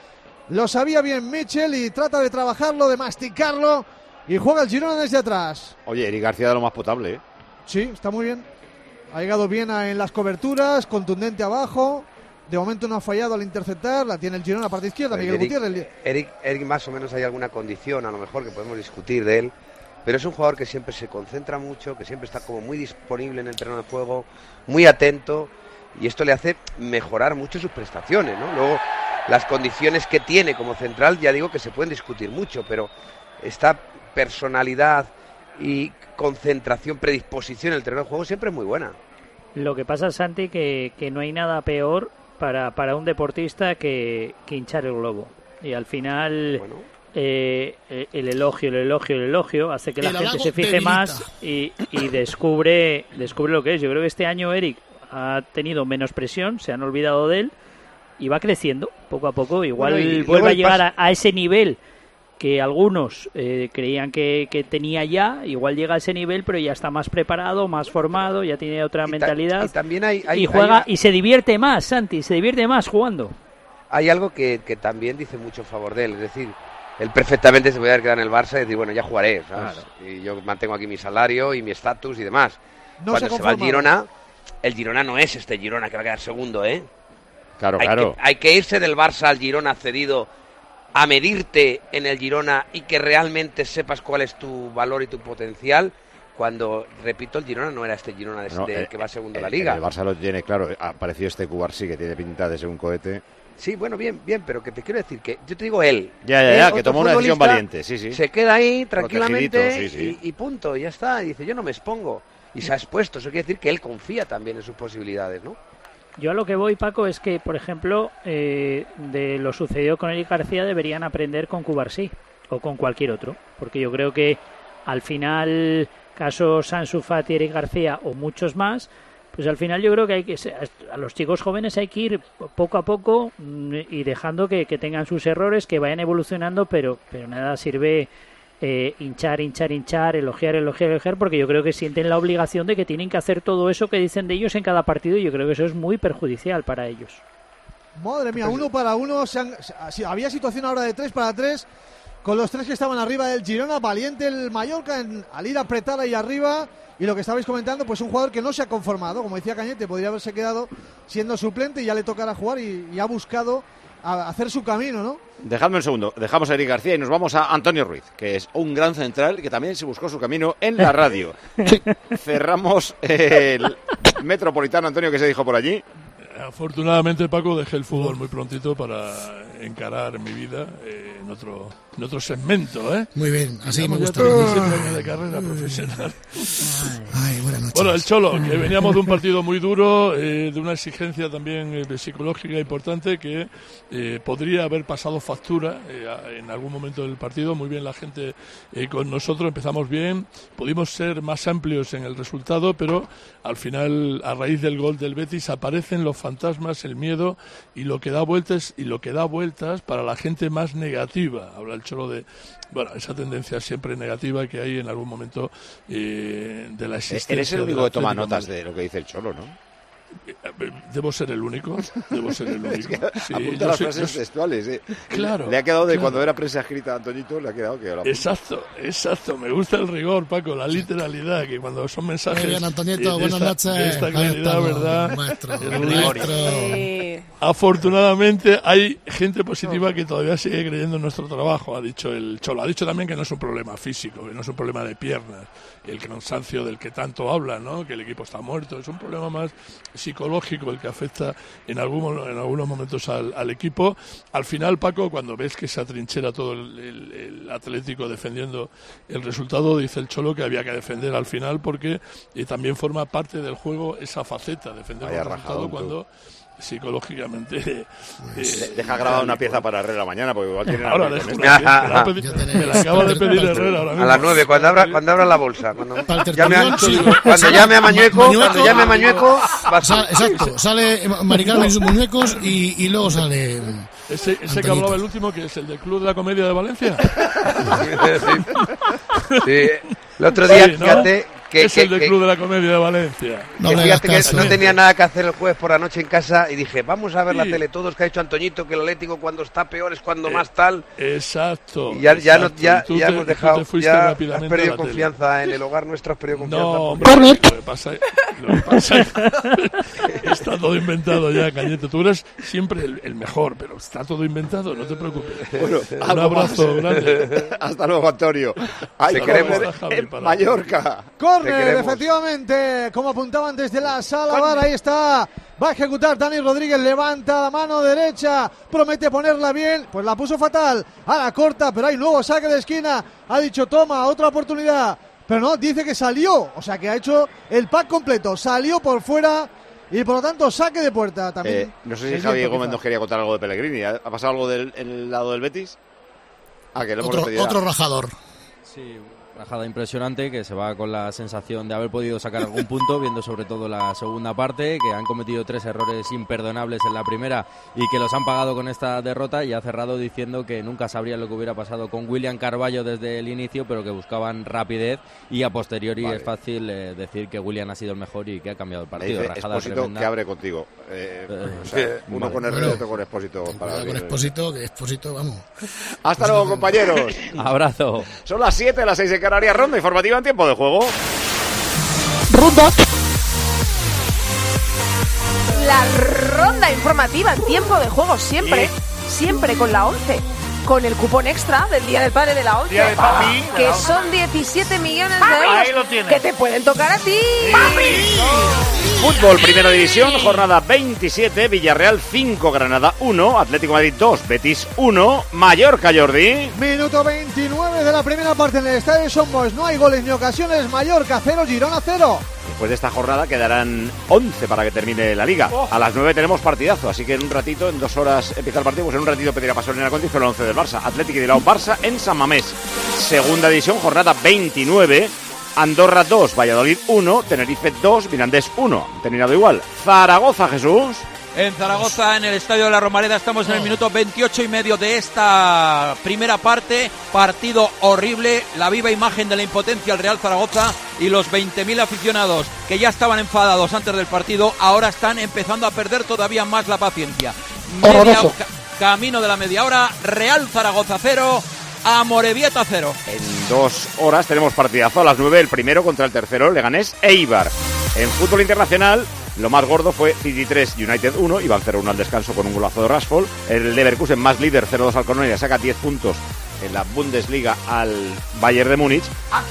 D: Lo sabía bien Mitchell y trata de trabajarlo, de masticarlo. Y juega el Girona desde atrás.
C: Oye, Eric García de lo más potable, ¿eh?
D: Sí, está muy bien. Ha llegado bien a- en las coberturas, contundente abajo. De momento no ha fallado al interceptar, la tiene el Girona a la parte izquierda, Miguel
P: Eric,
D: Gutiérrez.
P: Eric, Eric más o menos hay alguna condición, a lo mejor, que podemos discutir de él, pero es un jugador que siempre se concentra mucho, que siempre está como muy disponible en el terreno de juego, muy atento, y esto le hace mejorar mucho sus prestaciones, ¿no? Luego, las condiciones que tiene como central, ya digo que se pueden discutir mucho, pero esta personalidad y concentración, predisposición en el terreno de juego siempre es muy buena.
L: Lo que pasa, Santi, que, que no hay nada peor para, para un deportista que, que hinchar el globo. Y al final eh, eh, el elogio, el elogio, el elogio hace que la gente se fije
R: debilita.
L: más y, y descubre, descubre lo que es. Yo creo que este año Eric ha tenido menos presión, se han olvidado de él y va creciendo poco a poco. Igual
P: Bueno, y
L: vuelve a llegar a, a ese nivel que algunos eh, creían que, que tenía ya, igual llega a ese nivel, pero ya está más preparado, más formado, ya tiene otra mentalidad.
P: y también hay- hay-
L: y juega
P: hay-
L: y se divierte más, Santi, se divierte más jugando.
P: Hay algo que, que también dice mucho a favor de él, es decir, él perfectamente se puede haber quedado en el Barça y decir, bueno, ya jugaré, ¿sabes? Y yo mantengo aquí mi salario y mi estatus y demás.
D: No se
P: Cuando
D: ha
P: se, va al. Girona, el Girona no es este Girona que va a quedar segundo, ¿eh?
C: Claro,
P: hay
C: claro.
P: Que, hay que irse del Barça al Girona cedido a medirte en el Girona y que realmente sepas cuál es tu valor y tu potencial. Cuando, repito, el Girona no era este Girona de,
C: No,
P: de-
C: eh,
P: que va segundo en
C: eh,
P: la liga.
C: El Barça lo tiene claro. Ha aparecido este Cubarsí que tiene pinta de ser un cohete.
P: Sí, bueno, bien, bien, pero que te quiero decir que yo te digo él.
C: Ya, ya,
P: Él,
C: ya, que
P: otro
C: tomó una decisión valiente, sí, sí.
P: Se queda ahí tranquilamente
C: Protegidito, sí, sí.
P: Y, y punto, y ya está. Y dice, yo no me expongo. Y se ha expuesto. Eso quiere decir que él confía también en sus posibilidades, ¿no?
L: Yo a lo que voy, Paco, es que, por ejemplo, eh, de lo sucedido con Eric García deberían aprender con Cubarsí o con cualquier otro, porque yo creo que al final, caso Sansu Eric García o muchos más, pues al final yo creo que hay que a los chicos jóvenes hay que ir poco a poco mm, y dejando que, que tengan sus errores, que vayan evolucionando, pero pero nada sirve eh, hinchar, hinchar, hinchar, elogiar, elogiar, elogiar, porque yo creo que sienten la obligación de que tienen que hacer todo eso que dicen de ellos en cada partido y yo creo que eso es muy perjudicial para ellos.
D: Madre mía, uno para uno. se han- se- había situación ahora de tres para tres. Con los tres que estaban arriba del Girona, valiente el Mallorca en, al ir a ahí arriba. Y lo que estabais comentando, pues un jugador que no se ha conformado, como decía Cañete, podría haberse quedado siendo suplente y ya le tocará jugar y ha buscado a- hacer su camino, ¿no?
C: Dejadme un segundo. Dejamos a Eric García y nos vamos a Antonio Ruiz, que es un gran central que también se buscó su camino en la radio. Cerramos el Metropolitano, Antonio, que se dijo por allí.
T: Afortunadamente, Paco, dejé el fútbol muy prontito para encarar mi vida eh, en, otro, en otro segmento. ¿eh?
R: Muy bien, así me gusta.
T: ya 37 años de carrera profesional.
R: Ay, buenas noches.
T: Bueno, el Cholo, que veníamos de un partido muy duro, eh, de una exigencia también eh, psicológica importante que eh, podría haber pasado factura eh, en algún momento del partido. Muy bien la gente eh, con nosotros, empezamos bien, pudimos ser más amplios en el resultado, pero al final, a raíz del gol del Betis, aparecen los fantasmas, el miedo y lo que da vueltas y lo que da vueltas para la gente más negativa. Habla el Cholo de, bueno, esa tendencia siempre negativa que hay en algún momento eh, de la existencia.
C: Eres el único que toma notas de lo que dice el Cholo, ¿no?
T: Debo ser el único. Debo ser el
C: Es que
T: único. Sí,
C: apunta las
T: soy-
C: frases
T: yo-
C: textuales, ¿eh?
T: Claro,
C: Le ha quedado de
T: claro.
C: cuando era prensa escrita a Antoñito, le ha quedado que lo.
T: Exacto, exacto. Me gusta el rigor, Paco, la literalidad, que cuando son mensajes.
R: Muy bien, Antoñito,
T: eh, de
R: buenas
T: esta-
R: noches.
T: de esta calidad,
R: estamos,
T: ¿verdad?
R: maestro,
T: El
R: maestro.
T: Afortunadamente hay gente positiva que todavía sigue creyendo en nuestro trabajo, ha dicho el Cholo. Ha dicho también que no es un problema físico, que no es un problema de piernas, el cansancio del que tanto habla, ¿no? que el equipo está muerto. Es un problema más psicológico el que afecta en, algún, en algunos momentos al, al equipo. Al final, Paco, cuando ves que se atrinchera todo el, el- el Atlético defendiendo el resultado, dice el Cholo que había que defender al final porque eh, también forma parte del juego esa faceta, defender
C: Vaya
T: el resultado
C: tú.
T: Psicológicamente eh,
C: Deja grabada una pieza para Herrera mañana, porque igual tiene
T: Ahora
C: algo
T: dejo
C: con
T: una
C: esto.
T: pieza, me la ha pedi- me la acaba de pedir Herrera ahora mismo.
P: A las 9, cuando abra, cuando abra la bolsa. Cuando llame a,
R: sí.
P: cuando
R: Sale
P: llame a Mañueco, cuando llame a Mañueco,
R: exacto, sale Maricarmen y sus muñecos y, y luego sale.
T: Ese, ese que hablaba el último, que es el del Club de la Comedia de Valencia.
P: Sí. El otro día,
T: Sí, ¿no?
P: Que,
T: es
P: que-
T: el del
P: que-
T: Club de la Comedia de Valencia.
P: que fíjate que no tenía nada que hacer el jueves por la noche en casa y dije, vamos a ver la tele todos que ha dicho Antoñito, que el Atlético cuando está peor es cuando
T: Eh,
P: más tal.
T: Exacto.
P: Y ya, ya, no-
T: exacto.
P: ya, ya
T: te-
P: hemos dejado, ya has perdido confianza en el hogar nuestro, has perdido confianza.
T: No, hombre, pasa, lo que pasa está todo inventado ya, Cañete. Tú eres siempre el, el mejor, pero está todo inventado, no te preocupes.
C: Bueno,
T: Un abrazo grande.
C: Hasta luego, Antonio. Hay que Mallorca.
D: Córner, efectivamente, como apuntaban desde la sala bar, ahí está. Va a ejecutar Dani Rodríguez, levanta la mano derecha, promete ponerla bien, pues la puso fatal, a la corta, pero hay nuevo saque de esquina, ha dicho toma, otra oportunidad, pero no, dice que salió, o sea que ha hecho el pack completo, salió por fuera y por lo tanto saque de puerta también.
C: Eh, no sé si
D: Es
C: Javi
D: cierto,
C: Gómez nos quería contar algo de Pellegrini. ¿Ha pasado algo del, en el lado del Betis? Ah, que lo hemos
R: Otro, rajador.
U: Sí, rajada impresionante que se va con la sensación de haber podido sacar algún punto, viendo sobre todo la segunda parte, que han cometido tres errores imperdonables en la primera y que los han pagado con esta derrota y ha cerrado diciendo que nunca sabría lo que hubiera pasado con William Carballo desde el inicio, pero que buscaban rapidez y a posteriori
C: Vale.
U: es fácil eh, decir que William ha sido el mejor y que ha cambiado el partido.
C: dice
U: Rajada
C: Expósito
U: tremenda.
C: que abre contigo. Eh,
U: Eh,
C: o sea, uno
U: vale.
C: con
R: Bueno.
C: otro con Expósito. Para
R: con. Expósito, que Expósito, vamos.
C: Hasta luego, compañeros.
U: Abrazo.
C: Son las 7, las 6 de Canarias. Ronda informativa en tiempo de juego.
M: Ronda.
J: La ronda informativa en tiempo de juego siempre, siempre con la 11. Con el cupón extra del Día del Padre de la 11.
N: Día del papi, de
J: que
N: la 11.
J: son 17 millones de
N: Papi,
J: euros.
N: ahí lo tienes.
J: Que te pueden tocar a ti.
C: Fútbol, primera división, jornada 27, Villarreal 5, Granada 1, Atlético Madrid 2, Betis 1, Mallorca, Jordi.
D: Minuto 29 de la primera parte en el estadio Somos. No hay goles ni ocasiones. Mallorca 0, Girona 0.
C: Después de esta jornada quedarán 11 para que termine la liga. A las 9 tenemos partidazo, así que en un ratito, en dos horas empieza el partido, pues en un ratito pedirá paso en la y el 11 del Barça. Atlético y Bilbao Barça en San Mamés. Segunda división, jornada 29. Andorra 2, Valladolid 1, Tenerife 2, Mirandés 1. Terminado igual. Zaragoza, Jesús.
E: En Zaragoza, en el Estadio de la Romareda, estamos en el minuto 28 y medio de esta primera parte. Partido horrible, la viva imagen de la impotencia del Real Zaragoza y los 20.000 aficionados que ya estaban enfadados antes del partido, ahora están empezando a perder todavía más la paciencia. Media-
M: Horroroso.
E: ca- camino de la media hora, Real Zaragoza 0, Amorebieta 0.
C: En dos horas tenemos partidazo a las 9, el primero contra el tercero, Leganés Eibar. En fútbol internacional, lo más gordo fue City 3, United 1, iban 0-1 al descanso con un golazo de Rashford. El Leverkusen más líder, 0-2 al Colonia, saca 10 puntos en la Bundesliga al Bayern de Múnich.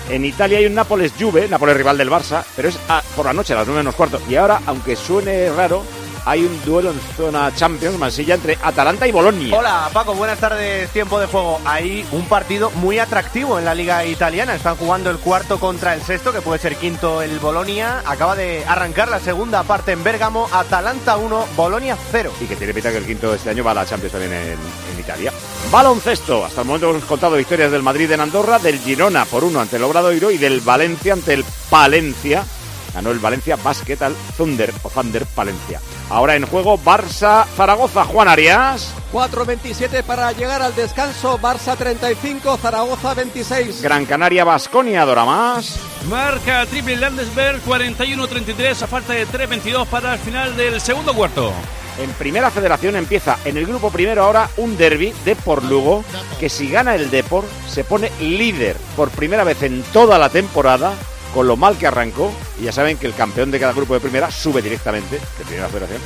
C: En Italia hay un Nápoles-Juve, Nápoles rival del Barça, pero es a- por la noche, a las 9 menos cuarto. Y ahora, aunque suene raro, hay un duelo en zona Champions, Mansilla, entre Atalanta y Bolonia.
V: Hola Paco, buenas tardes, tiempo de juego. Hay un partido muy atractivo en la liga italiana. Están jugando el cuarto contra el sexto, que puede ser quinto el Bolonia. Acaba de arrancar la segunda parte en Bérgamo. Atalanta 1, Bolonia 0.
C: y que tiene pinta que el quinto de este año va a la Champions también en, en Italia. Baloncesto. Hasta el momento hemos contado victorias del Madrid en Andorra, del Girona por uno ante el Obradoiro y del Valencia ante el Palencia. Ganó el Valencia Basket al Thunder o Thunder Palencia. Ahora en juego Barça Zaragoza Juan Arias.
I: 4.27 para llegar al descanso. Barça 35, Zaragoza 26.
C: Gran Canaria Basconia Dora más.
H: Marca triple Landesberg 41-33 a falta de 3.22 para el final del segundo cuarto.
C: En primera federación empieza en el grupo primero ahora un derby de por Lugo que si gana el Depor se pone líder por primera vez en toda la temporada con lo mal que arrancó y ya saben que el campeón de cada grupo de primera sube directamente de primera federación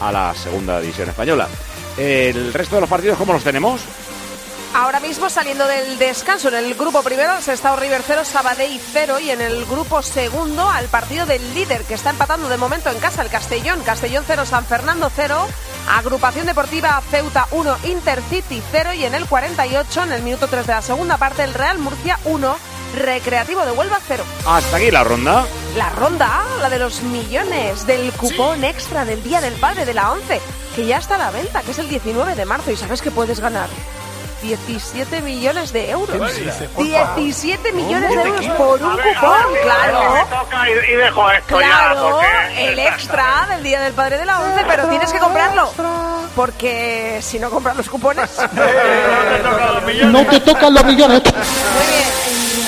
C: a la segunda división española. El resto de los partidos ¿cómo los tenemos?
J: Ahora mismo saliendo del descanso en el grupo primero, Sestao River 0, Sabadell 0 y en el grupo segundo al partido del líder que está empatando de momento en casa el Castellón, Castellón 0, San Fernando 0, Agrupación Deportiva Ceuta 1, Intercity 0 y en el 48, en el minuto 3 de la segunda parte, el Real Murcia 1, Recreativo de Huelva 0.
C: Hasta aquí la ronda.
J: La ronda, la de los millones del cupón extra del Día del Padre de la 11, que ya está a la venta, que es el 19 de marzo y sabes que puedes ganar 17 millones de euros.
N: ¿Qué dice, porfa?
J: 17 millones de euros por un
N: ver,
J: cupón,
N: ver,
J: claro.
N: a ver, me toca y, y dejo esto ya,
J: Claro,
N: porque...
J: el extra del Día del Padre de la 11, pero tienes que comprarlo. Porque si no compras los cupones.
M: No te tocan los millones.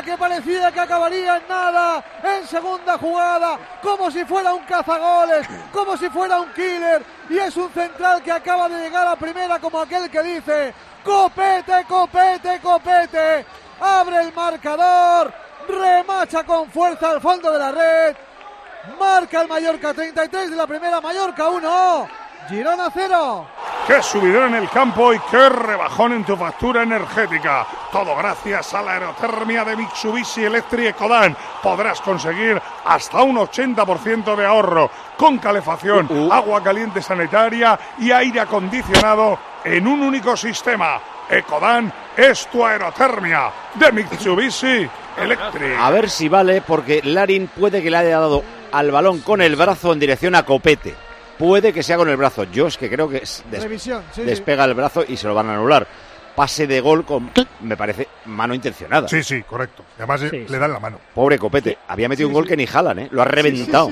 D: que parecía que acabaría en nada. En segunda jugada, como si fuera un cazagoles, como si fuera un killer. Y es un central que acaba de llegar a primera, como aquel que dice: Copete, copete, copete. Abre el marcador. Remacha con fuerza al fondo de la red. Marca el Mallorca 33 de la primera, Mallorca 1. Girona 0.
O: Qué subidón en el campo y qué rebajón en tu factura energética. Todo gracias a la aerotermia de Mitsubishi Electric Ecodan. Podrás conseguir hasta un 80% de ahorro con calefacción, agua caliente sanitaria y aire acondicionado en un único sistema. Ecodan es tu aerotermia de Mitsubishi Electric.
C: A ver si vale, porque Larin puede que le haya dado al balón con el brazo en dirección a Copete. Puede que sea con el brazo. Yo es que creo que es des-
D: Revisión, sí, sí.
C: despega el brazo y se lo van a anular. Pase de gol con, me parece, mano intencionada.
W: Sí, sí, correcto. Además eh, le dan la mano.
C: Pobre Copete. Había metido un gol que ni jalan, ¿eh? Lo ha reventado.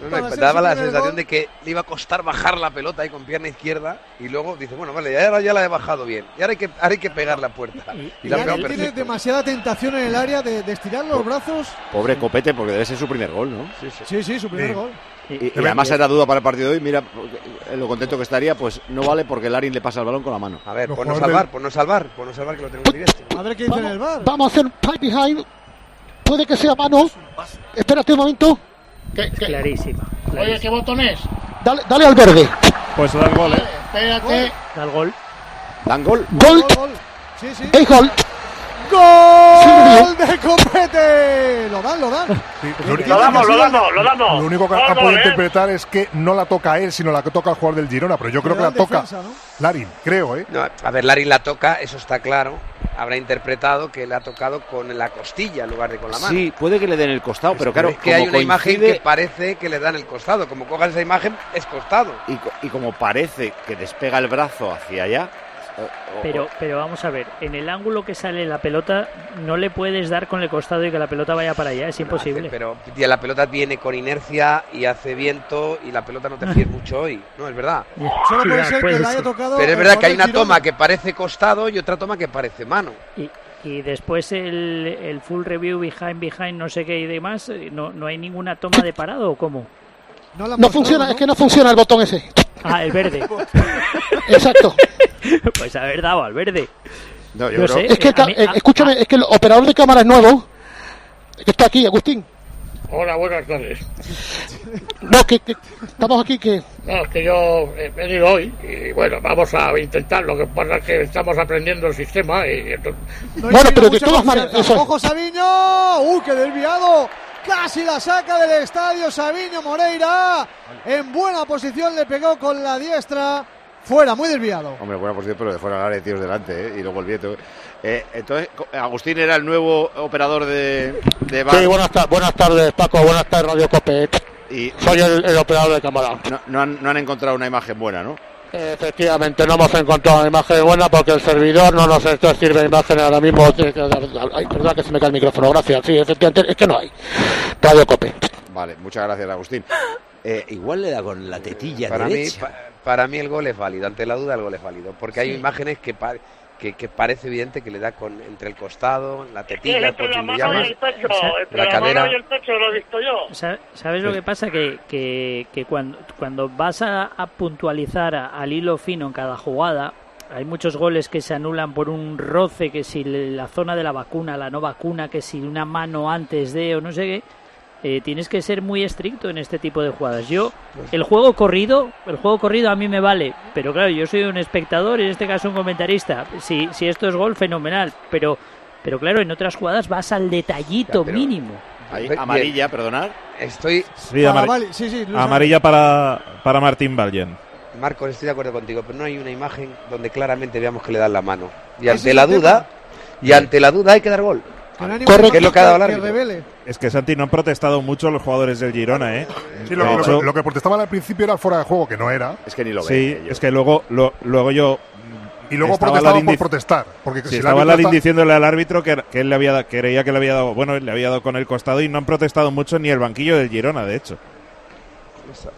D: Ser
P: daba la sensación de que le iba a costar bajar la pelota ahí con pierna izquierda y luego dice, bueno, vale, ya, ahora ya la he bajado bien. Y ahora hay que, ahora hay que pegar la puerta. Y,
D: Y
P: la
D: tiene
P: perfecto.
D: demasiada tentación en el área de, de estirar los brazos.
C: Pobre Copete, porque debe ser su primer gol, ¿no?
D: Sí, sí, su primer
C: Sí.
D: gol.
C: Y, y además era duda para el partido de hoy. Mira, porque- lo contento que estaría, pues no vale porque Larin le pasa el balón con la mano.
P: A ver, ponnos
W: jugadores
P: salvar, ponnos salvar, ponnos salvar que lo tenemos directo.
D: A ver qué dice en el bar.
M: Vamos a hacer un tie behind. Puede que sea mano. Espérate un momento.
L: Clarísima.
M: Oye, ¿qué botón es? Dale, dale al verde.
K: Pues da el gol, ¿eh?
M: Espérate.
L: Da el gol.
C: Dan gol.
M: Gol.
D: Sí, sí.
M: Hay gol.
D: ¡Gol de Copete! Lo dan, lo dan.
W: Lo, único-
N: Lo damos, lo damos, lo damos.
W: lo único que ha podido
N: ¿eh?
W: interpretar es que no la toca él, sino la que toca el jugador del Girona. Pero yo creo que la toca Larin, creo, ¿eh?
P: No, a ver, Larin la toca, eso está claro. Habrá interpretado que le ha tocado con la costilla en lugar de con la mano.
C: Sí, puede que le den el costado, pero claro,
P: es que hay una imagen
C: coincide-
P: que parece que le dan el costado. Como cojas esa imagen, es costado.
C: Y, y como parece que despega el brazo hacia allá. O-
L: Pero, pero vamos a ver, en el ángulo que sale la pelota no le puedes dar con el costado y que la pelota vaya para allá, es imposible.
P: Pero tía, la pelota viene con inercia y hace viento y la pelota no te fíes mucho hoy. No, es verdad.
D: Solo puede ser que le haya tocado.
P: Pero es verdad que hay una toma que parece costado y otra toma que parece mano.
L: Y, y después el, el full review behind, behind, no sé qué y demás, eh, no, no hay ninguna toma de parado o cómo.
M: No funciona, es que no funciona el botón ese.
L: Ah, el verde.
M: Exacto.
L: pues haber dado al verde.
C: No,
L: yo sé.
M: Es que,
L: a mí-
M: eh,
L: a-
M: escúchame, es que el operador de cámara es nuevo. Que está aquí, Agustín.
X: Hola, buenas tardes.
M: No, que, que estamos aquí, que.
X: No, es que yo he venido hoy y bueno, vamos a intentar. Lo que pasa es que estamos aprendiendo el sistema y entonces...
D: No
M: Bueno, pero de todas maneras, eso.
D: ¡Ojo, Sabiño! ¡Uh, qué desviado! Casi la saca del estadio Sabiño Moreira. En buena posición le pegó con la diestra. Fuera, muy desviado.
C: Hombre, buena posición, pero de fuera del área de tiros delante, ¿eh? Y luego el viento. Eh, entonces, Agustín era el nuevo operador de, de.
M: Sí, buenas, ta- buenas tardes, Paco. Buenas tardes, Radio Copet.
C: Y
M: Soy el, el operador de cámara.
C: no, no han, no han encontrado una imagen buena, ¿no?
M: Efectivamente, no hemos encontrado una imagen buena porque el servidor no nos está- sirve imagen ahora mismo. Ay, perdón que se me cae el micrófono, gracias. Sí, efectivamente, es que no hay. Radio Cope.
C: Vale, muchas gracias, Agustín. Eh, igual le da con la tetilla
P: Para mí,
C: derecha.
P: pa- para mí el gol es válido. Ante la duda el gol es válido. Porque hay
C: Sí.
P: imágenes que, pa- que, que parece evidente que le da con entre el costado, la
N: Sí,
P: tetilla,
N: entre la mano y el pecho, entre
P: la
N: la,
P: cadera.
N: mano y el pecho lo he visto yo.
L: Sa- ¿Sabes lo que pasa? Que, que, que cuando, cuando vas a, a puntualizar a- al hilo fino en cada jugada, hay muchos goles que se anulan por un roce, que si la zona de la vacuna, la no vacuna, que si una mano antes de o no sé qué. Eh, tienes que ser muy estricto en este tipo de jugadas. Yo, el juego corrido, el juego corrido a mí me vale, pero claro, yo soy un espectador, en este caso un comentarista. Si, si esto es gol, fenomenal, pero, pero claro, en otras jugadas vas al detallito mínimo.
C: Ahí, amarilla, perdonad.
P: Estoy.
K: Sí, amar-
D: Vale, sí, sí,
K: amarilla para, para Martín Vallen.
P: Marcos, estoy de acuerdo contigo, pero no hay una imagen donde claramente veamos que le dan la mano. Y
D: Ese
P: ante la duda, y ante la duda hay que dar gol. Correcto. Es lo que ha dado el
D: imagen
P: árbitro.
D: revele.
K: Es que Santi no han protestado mucho los jugadores del Girona, ¿eh?
W: Sí, lo,
K: De
W: lo-
K: hecho-
W: lo que protestaban al principio era fuera de juego, que no era.
C: Es que ni lo
K: Sí, es que luego, lo- luego yo.
W: Y luego
K: estaba
W: protestaban por protestar. Porque
K: Sí,
W: si
K: estaba
W: está-
K: diciéndole al árbitro que, que él le había creía que le había dado, bueno, él le había dado con el costado y no han protestado mucho ni el banquillo del Girona, de hecho.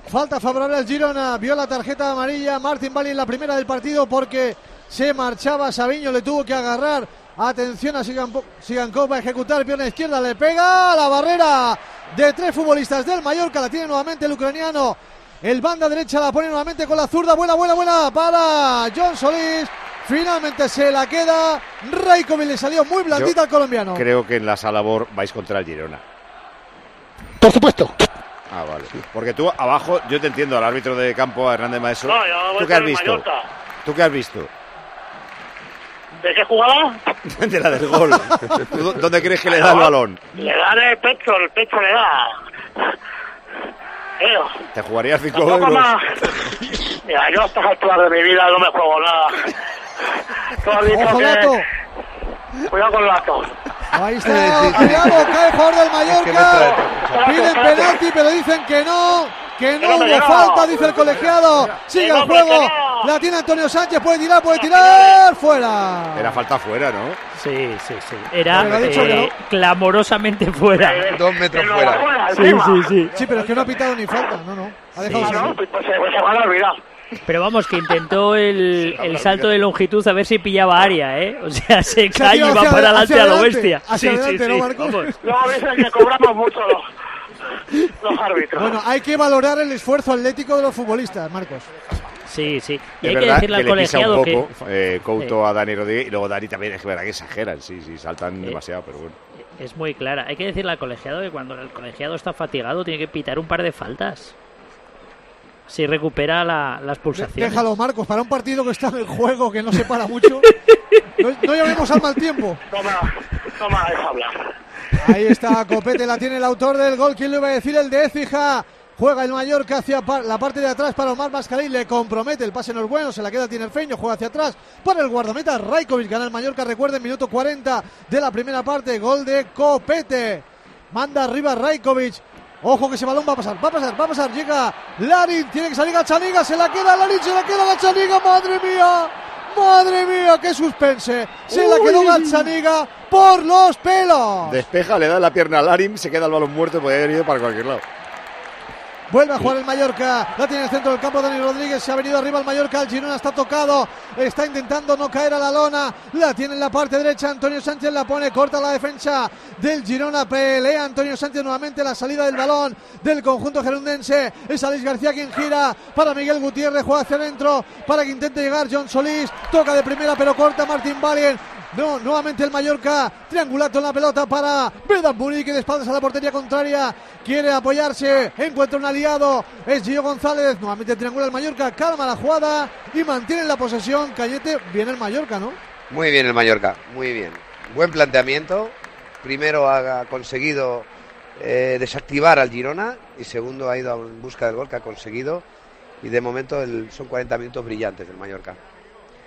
D: Falta favorable al Girona. Vio la tarjeta amarilla. Martín Bali en la primera del partido porque se marchaba. Sabiño le tuvo que agarrar Atención a Sigankov, va a ejecutar pierna izquierda, le pega a la barrera de tres futbolistas del Mallorca, la tiene nuevamente el ucraniano. El banda derecha la pone nuevamente con la zurda, buena, buena, buena para John Solís. Finalmente se la queda. Raikovic le salió muy blandita al colombiano.
C: Creo que en la Salabor vais contra el Girona.
R: Por supuesto.
C: Ah, vale. Porque tú abajo, yo te entiendo, al árbitro de campo, a Hernández Maestro.
N: No, yo voy
C: ¿Tú qué has visto?
N: Mallorca.
C: ¿Tú qué has visto?
N: ¿De qué jugaba?
C: de la del gol. ¿Tú ¿Dónde crees que le da el balón?
N: Le da en el pecho, el pecho le da. Tío,
C: Te jugarías 5
N: tampoco
C: euros.
N: más. Mira, yo a estas alturas de mi vida no me juego nada. Tú has dicho
D: Ojo,
N: que...
D: Lato.
N: Cuidado con Lato.
D: Ahí está, cuidado, cae el jugador del Mallorca. Piden penalti, pero dicen que no, que no
N: no
D: hubo falta, dice el colegiado. Sigue el juego,
N: no.
D: La tiene Antonio Sánchez, puede tirar, puede tirar, fuera.
C: Era falta fuera, ¿no?
L: Sí, sí, sí. Era eh, clamorosamente fuera.
P: Dos metros fuera.
L: Sí, sí, sí.
D: Sí, pero es que no ha pitado ni falta, no, no. Ha dejado sin-
N: no, pues se, se van a olvidar.
L: Pero vamos, que intentó el, el salto de longitud a ver si pillaba área, ¿eh? O sea, se cae y va
D: hacia-
L: para adelante
D: hacia
L: a lo bestia.
D: hacia
L: sí,
D: adelante,
L: sí,
D: ¿no,
L: sí.
D: Marcos?
L: Vamos.
N: Luego dicen que cobramos mucho los, los árbitros.
D: Bueno, hay que valorar el esfuerzo atlético de los futbolistas, Marcos.
L: Sí, sí. Y
C: Es
L: hay que decirle
C: que
L: al
C: le pisa un
L: colegiado que
C: poco eh, Couto a Dani Rodríguez y luego Dani también es verdad que exageran, sí, sí, saltan
L: Eh.
C: demasiado, pero bueno.
L: es muy clara. Hay que decirle al colegiado que cuando el colegiado está fatigado tiene que pitar un par de faltas. Si recupera la- las pulsaciones.
D: Déjalo, Marcos, para un partido que está en el juego, que no se para mucho. No, no llamemos al mal tiempo.
N: Toma, toma, deja hablar.
D: Ahí está, Copete la tiene el autor del gol. ¿Quién le iba a decir? El de Écija. Juega el Mallorca hacia la parte de atrás para Omar Mascarín. Le compromete. El pase no es bueno. Se la queda Tinerfeño. Juega hacia atrás para el guardameta Raikovic. Gana el Mallorca. Recuerden, minuto 40 de la primera parte. Gol de Copete. Manda arriba Raikovic. Ojo que ese balón va a pasar, va a pasar, va a pasar. Llega Larin, tiene que salir Gachaniga, se la queda Larin, se la queda Gachaniga, madre mía, madre mía, qué suspense. Se la quedó Gachaniga por los pelos.
C: Despeja, le da la pierna a Larim, se queda el balón muerto y podría haber ido para cualquier lado.
D: Vuelve a jugar el Mallorca. La tiene en el centro del campo Dani Rodríguez. Se ha venido arriba el Mallorca. El Girona está tocado. Está intentando no caer a la lona. La tiene en la parte derecha. Antonio Sánchez la pone. Corta la defensa del Girona. Pelea Antonio Sánchez nuevamente la salida del balón del conjunto gerundense. Es Alex García quien gira para Miguel Gutiérrez. Juega hacia adentro para que intente llegar John Solís. Toca de primera pero corta Martín Valien. No, nuevamente el Mallorca, triangulato en la pelota para Vedan Buri, que de a la portería contraria, quiere apoyarse, encuentra un aliado, es Gio González, nuevamente triangula el Mallorca, calma la jugada y mantiene la posesión, Cañete, viene el Mallorca, ¿no?
P: Muy bien el Mallorca, muy bien. Buen planteamiento. Primero ha conseguido eh, desactivar al Girona y segundo ha ido en busca del gol que ha conseguido. Y de momento son 40 minutos brillantes del Mallorca.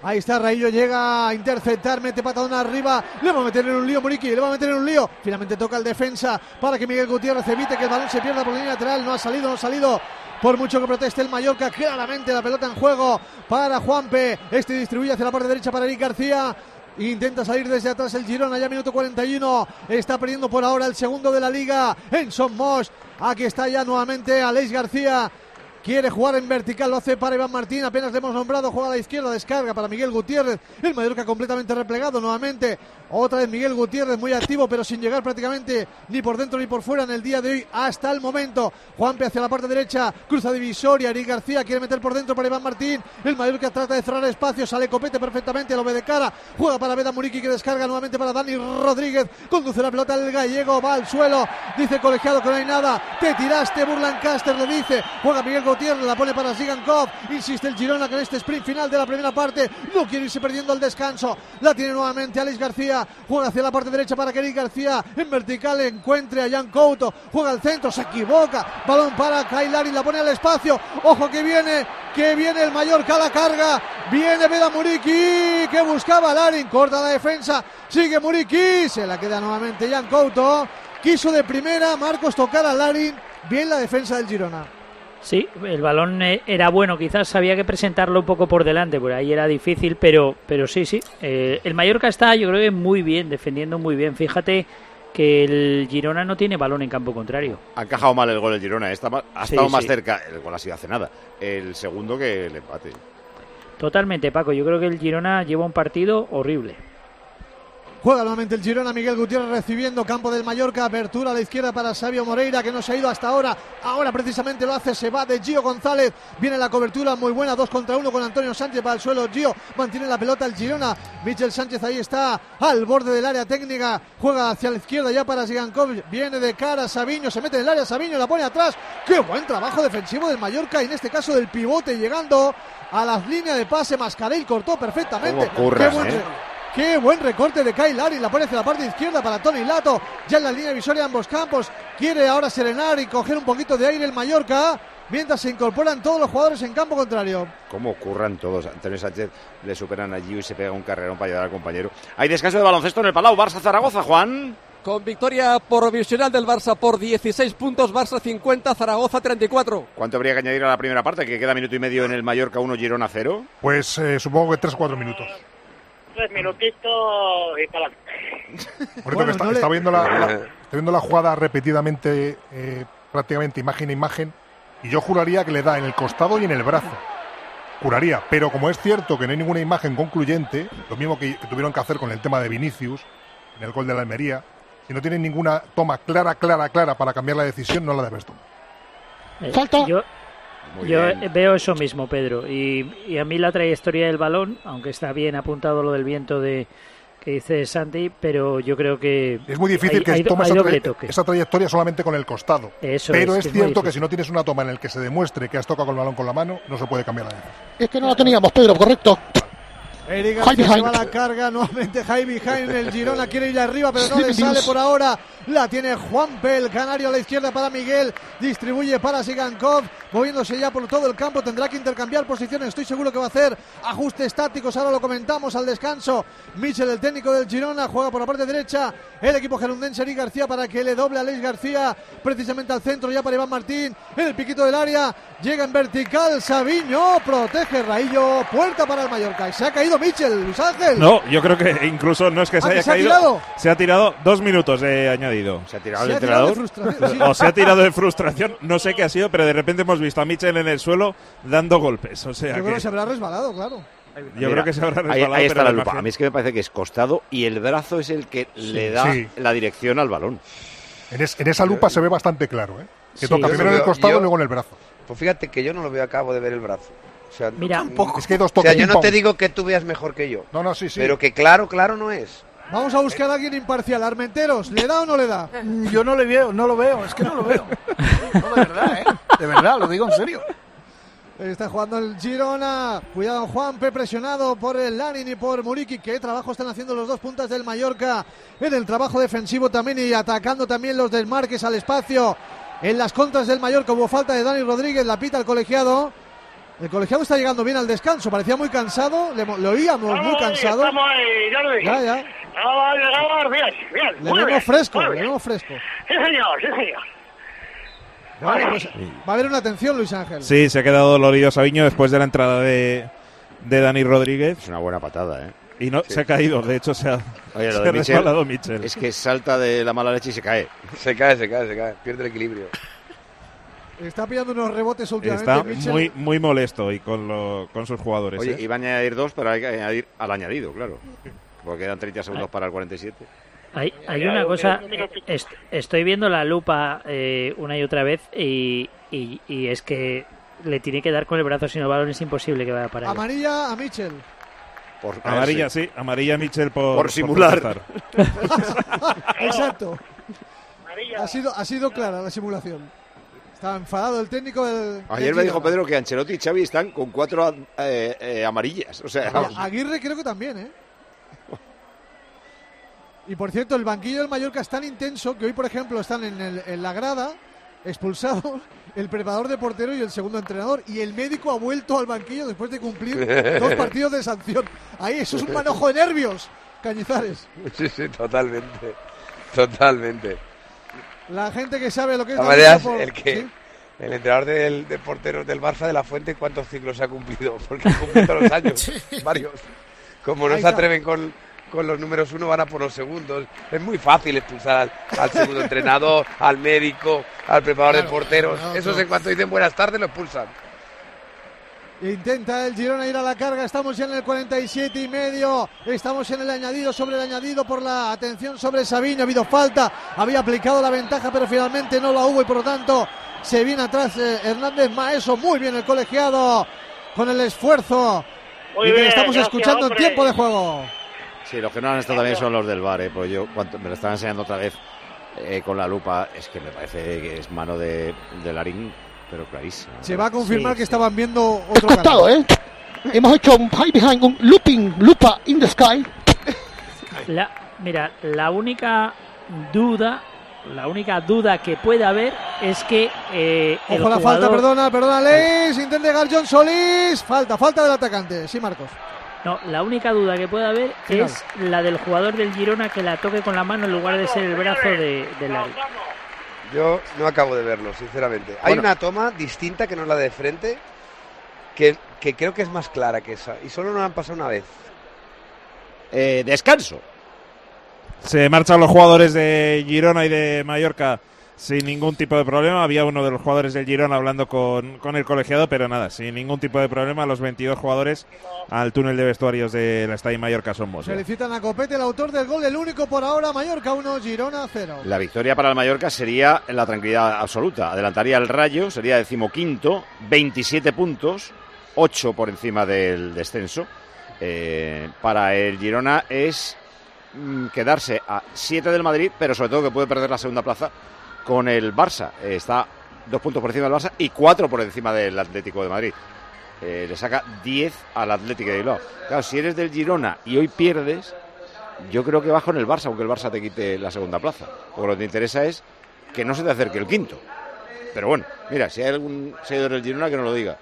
D: Ahí está Raillo, llega a interceptar, mete patadona arriba, le va a meter en un lío Muriqui, le va a meter en un lío. Finalmente toca el defensa para que Miguel Gutiérrez evite que el balón se pierda por la línea lateral. No ha salido, no ha salido. Por mucho que proteste el Mallorca, claramente la pelota en juego para Juanpe. Este distribuye hacia la parte derecha para Eric García. Intenta salir desde atrás el Girona, ya minuto 41. Está perdiendo por ahora el segundo de la liga en Son Moss. Aquí está ya nuevamente Aleix García. Quiere jugar en vertical, lo hace para Iván Martín. Apenas le hemos nombrado, juega a la izquierda, descarga para Miguel Gutiérrez. El Mallorca completamente replegado nuevamente. Otra vez Miguel Gutiérrez muy activo, pero sin llegar prácticamente ni por dentro ni por fuera en el día de hoy hasta el momento. Juanpe hacia la parte derecha, cruza divisoria. Eric García quiere meter por dentro para Iván Martín. El Mallorca trata de cerrar espacio, sale Copete perfectamente, lo ve de cara. Juega para Veda Muriqui que descarga nuevamente para Dani Rodríguez. Conduce la pelota el gallego, va al suelo. Dice colegiado que no hay nada. Te tiraste, Burlancaster le dice. Juega Miguel Gutiérrez, la pone para Zigankov. Insiste el Girona que en este sprint final de la primera parte no quiere irse perdiendo al descanso. La tiene nuevamente Alex García. Juega hacia la parte derecha para que García en vertical encuentre a Jan Couto. Juega al centro, se equivoca. Balón para Kailari, la pone al espacio. Ojo que viene, que viene el Mallorca a la carga. Viene Veda Muriqui que buscaba Larin. Corta la defensa. Sigue Muriqui. Se la queda nuevamente Jan Couto. Quiso de primera Marcos tocar a Larin. Bien la defensa del Girona.
L: Sí, el balón eh, era bueno, quizás había que presentarlo un poco por delante, por ahí era difícil, pero, pero sí, sí. Eh, el Mallorca está, yo creo que muy bien, defendiendo muy bien. Fíjate que el Girona no tiene balón en campo contrario.
C: Ha encajado mal el gol el Girona, está ha
L: Sí,
C: estado más
L: sí.
C: cerca, el gol ha sido hace nada, el segundo que el empate.
L: Totalmente, Paco. Yo creo que el Girona lleva un partido horrible.
D: Juega nuevamente el Girona, Miguel Gutiérrez recibiendo campo del Mallorca, apertura a la izquierda para Sabio Moreira que no se ha ido hasta ahora, ahora precisamente lo hace, se va de Gio González, viene la cobertura muy buena, dos contra uno con Antonio Sánchez para el suelo, Gio mantiene la pelota el Girona, Michel Sánchez ahí está al borde del área técnica, juega hacia la izquierda ya para Sigankov, viene de cara Sabiño, se mete en el área Sabiño, la pone atrás, qué buen trabajo defensivo del Mallorca y en este caso del pivote llegando a las líneas de pase, Mascarell cortó perfectamente,
C: Cómo curran,
D: qué buen
C: eh.
D: Qué buen recorte de Kyle la pone hacia la parte izquierda para Tony Lato, ya en la línea divisoria de ambos campos, quiere ahora serenar y coger un poquito de aire el Mallorca, mientras se incorporan todos los jugadores en campo contrario.
C: Cómo ocurran todos. Antonio Sánchez le superan allí y se pega un carrerón para ayudar al compañero. Hay descanso de baloncesto en el Palau. Barça-Zaragoza, Juan.
I: Con victoria provisional del Barça por 16 puntos, Barça 50, Zaragoza 34.
C: ¿Cuánto habría que añadir a la primera parte? Que queda minuto y medio en el Mallorca 1, Girona 0.
W: Pues eh, supongo que 3 o 4 minutos.
N: Tres minutitos y para
W: Por eso que está, está viendo la, la- está viendo la jugada repetidamente, eh, prácticamente imagen a imagen, y yo juraría que le da en el costado y en el brazo. Juraría, pero como es cierto que no hay ninguna imagen concluyente, lo mismo que, que tuvieron que hacer con el tema de Vinicius, en el gol de la Almería, si no tienen ninguna toma clara, clara, clara para cambiar la decisión, no la debes tomar.
L: Eh,
R: Falta.
L: Yo,
W: Muy
L: yo
W: bien.
L: veo eso mismo, Pedro. Y, y a mí la trayectoria del balón, aunque está bien apuntado lo del viento de que dice Santi, pero yo creo que
W: Es muy difícil
L: hay-
W: que
L: hay-
W: tome
L: hay
W: esa, trayectoria solamente con el costado.
L: Eso
W: pero
L: es,
W: es,
L: que es muy
W: cierto que si no tienes una toma en el que se demuestre que has tocado con el balón con la mano, no se puede cambiar la decisión.
R: Es que no la teníamos, Pedro, correcto.
D: Eric
R: High
D: García se va a la carga nuevamente. High behind. El Girona quiere ir arriba, pero no le sale por ahora. La tiene Juan Pel, canario a la izquierda para Miguel. Distribuye para Sigankov. Moviéndose ya por todo el campo. Tendrá que intercambiar posiciones. Estoy seguro que va a hacer ajustes tácticos. Ahora lo comentamos al descanso. Michel, el técnico del Girona, juega por la parte derecha. El equipo gerundense Eric García para que le doble a Alex García. Precisamente al centro ya para Iván Martín. El piquito del área. Llega en vertical. Sabiño protege Raillo. Puerta para el Mallorca. Y se ha caído Michel. Luis Ángel.
K: No, yo creo que incluso no es que se
D: Ah,
K: haya
D: que se ha
K: caído.
D: tirado.
K: Se ha tirado dos minutos de añadido.
C: ¿Se ha tirado
D: Se
C: el
D: ha tirado de
C: entrenador?
D: frustración, sí.
K: O se ha tirado de frustración, no sé qué ha sido, pero de repente hemos visto a Michel en el suelo dando golpes. O sea
D: Yo creo
K: que
D: se habrá resbalado, claro.
K: yo
C: Mira,
K: creo que se habrá resbalado.
C: Ahí, está
K: pero
C: la lupa.
K: imagen-
C: A mí es que me parece que es costado y el brazo es el que le da
W: Sí.
C: la dirección al balón.
W: En, es- en esa lupa se ve bastante claro, ¿eh? Que
P: Sí.
W: toca primero en el costado
P: yo-
W: y luego en el brazo.
P: Pues fíjate que yo no lo veo, acabo de ver el brazo. O sea,
L: Mira,
W: Es que dos
P: o
W: toques.
P: sea, yo no te digo que tú veas mejor que yo.
W: No, no, sí, sí.
P: Pero que claro, claro no es.
D: Vamos a buscar a alguien imparcial. Armenteros, ¿le da o no le da?
Y: Yo no le veo, no lo veo, es que no lo veo. No, de verdad, ¿eh? De verdad, lo digo en serio.
D: Está jugando el Girona. Cuidado, Juanpe, presionado por el Larin y por Muriqui. Qué trabajo están haciendo los dos puntas del Mallorca. En el trabajo defensivo también y atacando también los desmarques al espacio. En las contras del Mallorca hubo falta de Dani Rodríguez. La pita el colegiado. El colegiado está llegando bien al descanso. Parecía muy cansado. Le, lo oíamos muy
N: Ahí,
D: cansado.
N: Estamos ahí, Jordi.
D: Ya, ya.
N: Vamos a llegar bien, bien.
D: Le
N: muy
D: vemos
N: bien,
D: fresco,
N: muy
D: le vemos fresco.
N: Sí, señor, sí, señor.
D: Bueno, pues va a haber una atención, Luis Ángel.
K: Sí, se ha quedado dolorido Sabiño después de la entrada de, de Dani Rodríguez.
C: Es una buena patada, ¿eh?
K: Y no, se ha caído, de hecho se ha,
C: Oye,
K: se ha
C: Michel
K: Michel.
C: es que salta de la mala leche y se cae.
P: Se cae, se cae, se cae. Pierde el equilibrio.
D: Está pillando unos rebotes últimamente.
K: Está
D: Mitchell.
K: muy, muy molesto y con, lo- con sus jugadores.
C: Oye,
K: ¿eh?
C: iban a añadir dos, pero hay que añadir al añadido, claro. Porque quedan 30 segundos para el 47.
L: Hay, hay una cosa, est- estoy viendo la lupa eh, una y otra vez y, y- y es que le tiene que dar con el brazo, si no el balón es imposible que vaya para él.
D: Amarilla a Mitchell.
C: Por
K: Amarilla, sí, amarilla Michel por,
C: Por simular.
D: Exacto. Ha sido, ha sido clara la simulación. Está enfadado el técnico del.
C: Ayer
D: del
C: me dijo. Pedro que Ancelotti y Xavi están con cuatro eh, eh, amarillas. O sea,
D: Aguirre creo que también, ¿eh? Y por cierto, el banquillo del Mallorca es tan intenso que hoy, por ejemplo, están en, el- en la grada expulsados el preparador de portero y el segundo entrenador. Y el médico ha vuelto al banquillo después de cumplir dos partidos de sanción. Ahí, eso es un manojo de nervios, Cañizares.
P: Sí, sí, totalmente. Totalmente.
D: La gente que sabe lo que es
P: maneras,
D: por-
P: el que
D: ¿Sí?
P: el entrenador del, de porteros del Barça de la Fuente, ¿cuántos ciclos ha cumplido? Porque cumple todos los años, varios. Como no se atreven con, con los números uno, van a por los segundos. Es muy fácil expulsar al, al segundo entrenador, al médico, al preparador de porteros.
R: claro,
P: Esos
R: claro.
P: en cuanto dicen buenas tardes lo expulsan.
D: Intenta el Girona ir a la carga. Estamos ya en el 47 y medio. Estamos en el añadido sobre el añadido por la atención sobre Sabiño. Ha habido falta. Había aplicado la ventaja, pero finalmente no la hubo y por lo tanto se viene atrás eh, Hernández Maeso. Muy bien el colegiado con el esfuerzo.
N: Muy
D: y que
N: bien,
D: estamos
N: gracias,
D: escuchando
N: hombre.
D: en tiempo de juego.
C: Sí, los que no han estado también son los del bar, ¿eh? pues yo cuando me lo están enseñando otra vez eh, con la lupa, es que me parece que es mano de, de Larín, pero clarísimo.
D: Se va a confirmar
C: Sí,
D: que estaban viendo otro
R: Costado. ¿eh? Hemos hecho un high behind, un looping, lupa in the sky.
L: La, mira, la única duda, la única duda que puede haber es que eh, el
D: Ojo la falta,
L: jugador-
D: perdona, perdona, Leis. Intenta llegar John Solís. Falta, falta del atacante. Sí, Marcos.
L: No, la única duda que puede haber
D: Final.
L: es la del jugador del Girona que la toque con la mano en lugar de ser el brazo de, de Larry.
P: Yo no acabo de verlo, sinceramente. Hay una toma distinta que no es la de frente, que, que creo que es más clara que esa. Y solo nos han pasado una vez.
C: Eh, descanso.
K: Se marchan los jugadores de Girona y de Mallorca sin ningún tipo de problema. Había uno de los jugadores del Girona hablando con, con el colegiado, pero nada, sin ningún tipo de problema. Los 22 jugadores al túnel de vestuarios de la Estadio Mallorca somos.
D: Felicitan a Copete, el autor del gol, el único por ahora. Mallorca 1, Girona 0.
C: La victoria para el Mallorca sería la tranquilidad absoluta. Adelantaría el Rayo, sería decimoquinto, 27 puntos, 8 por encima del descenso. Eh, para el Girona es mm, quedarse a 7 del Madrid, pero sobre todo que puede perder la segunda plaza con el Barça. Eh, está dos puntos por encima del Barça y cuatro por encima del Atlético de Madrid. Eh, le saca 10 al Atlético de Bilbao. Claro, si eres del Girona y hoy pierdes, yo creo que vas con el Barça, aunque el Barça te quite la segunda plaza. Porque lo que te interesa es que no se te acerque el quinto. Pero bueno, mira, si hay algún seguidor del Girona que no lo diga.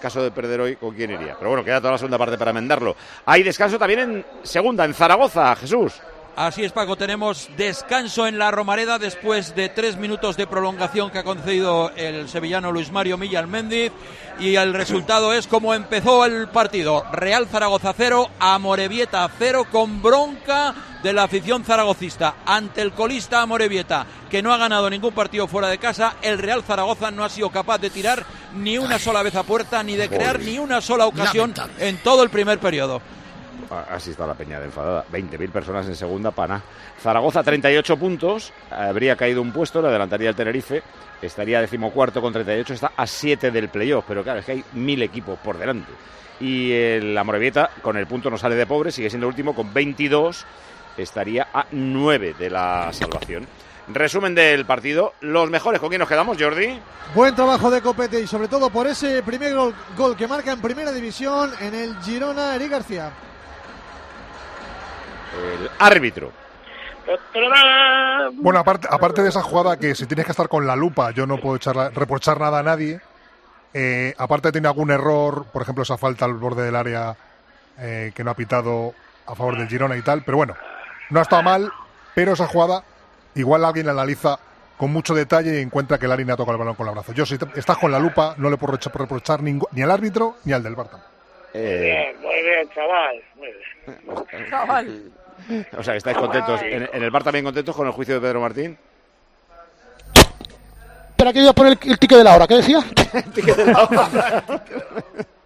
C: Caso de perder hoy, ¿con quién iría? Pero bueno, queda toda la segunda parte para enmendarlo. Hay descanso también en segunda, en Zaragoza, Jesús.
E: Así es, Paco. Tenemos descanso en la Romareda después de tres minutos de prolongación que ha concedido el sevillano Luis Mario Millán Méndez. Y el resultado es como empezó el partido. Real Zaragoza 0, Amorebieta 0, con bronca de la afición zaragocista. Ante el colista Amorebieta, que no ha ganado ningún partido fuera de casa, el Real Zaragoza no ha sido capaz de tirar ni una sola vez a puerta, ni de crear ni una sola ocasión en todo el primer periodo.
C: Así está la peña de enfadada. 20.000 personas en segunda, pana. Zaragoza 38 puntos, habría caído un puesto, le adelantaría el Tenerife, estaría decimocuarto con 38, está a 7 del playoff, pero claro, es que hay mil equipos por delante. Y el Amorebieta, con el punto no sale de pobre, sigue siendo último con 22, estaría a 9 de la salvación. Resumen del partido, los mejores, ¿con quién nos quedamos, Jordi?
D: Buen trabajo de Copete y sobre todo por ese primer gol, gol que marca en primera división en el Girona, Eric García.
C: El árbitro.
W: Bueno, aparte, aparte de esa jugada que si tienes que estar con la lupa, yo no puedo echarla- reprochar nada a nadie. eh, aparte tiene algún error, por ejemplo, esa falta al borde del área eh, que no ha pitado a favor del Girona y tal. Pero bueno, no ha estado mal, pero esa jugada igual alguien la analiza con mucho detalle y encuentra que el área ha tocado el balón con el brazo. Yo si estás con la lupa no le puedo reprochar- ni al árbitro ni al del Barça.
C: Eh,
N: Bien, muy bien, chaval. Muy bien.
J: Chaval.
C: O sea, que estáis contentos. En, en el bar también contentos con el juicio de Pedro Martín.
R: Espera, que iba a poner el, el ticket de la hora. ¿Qué decía?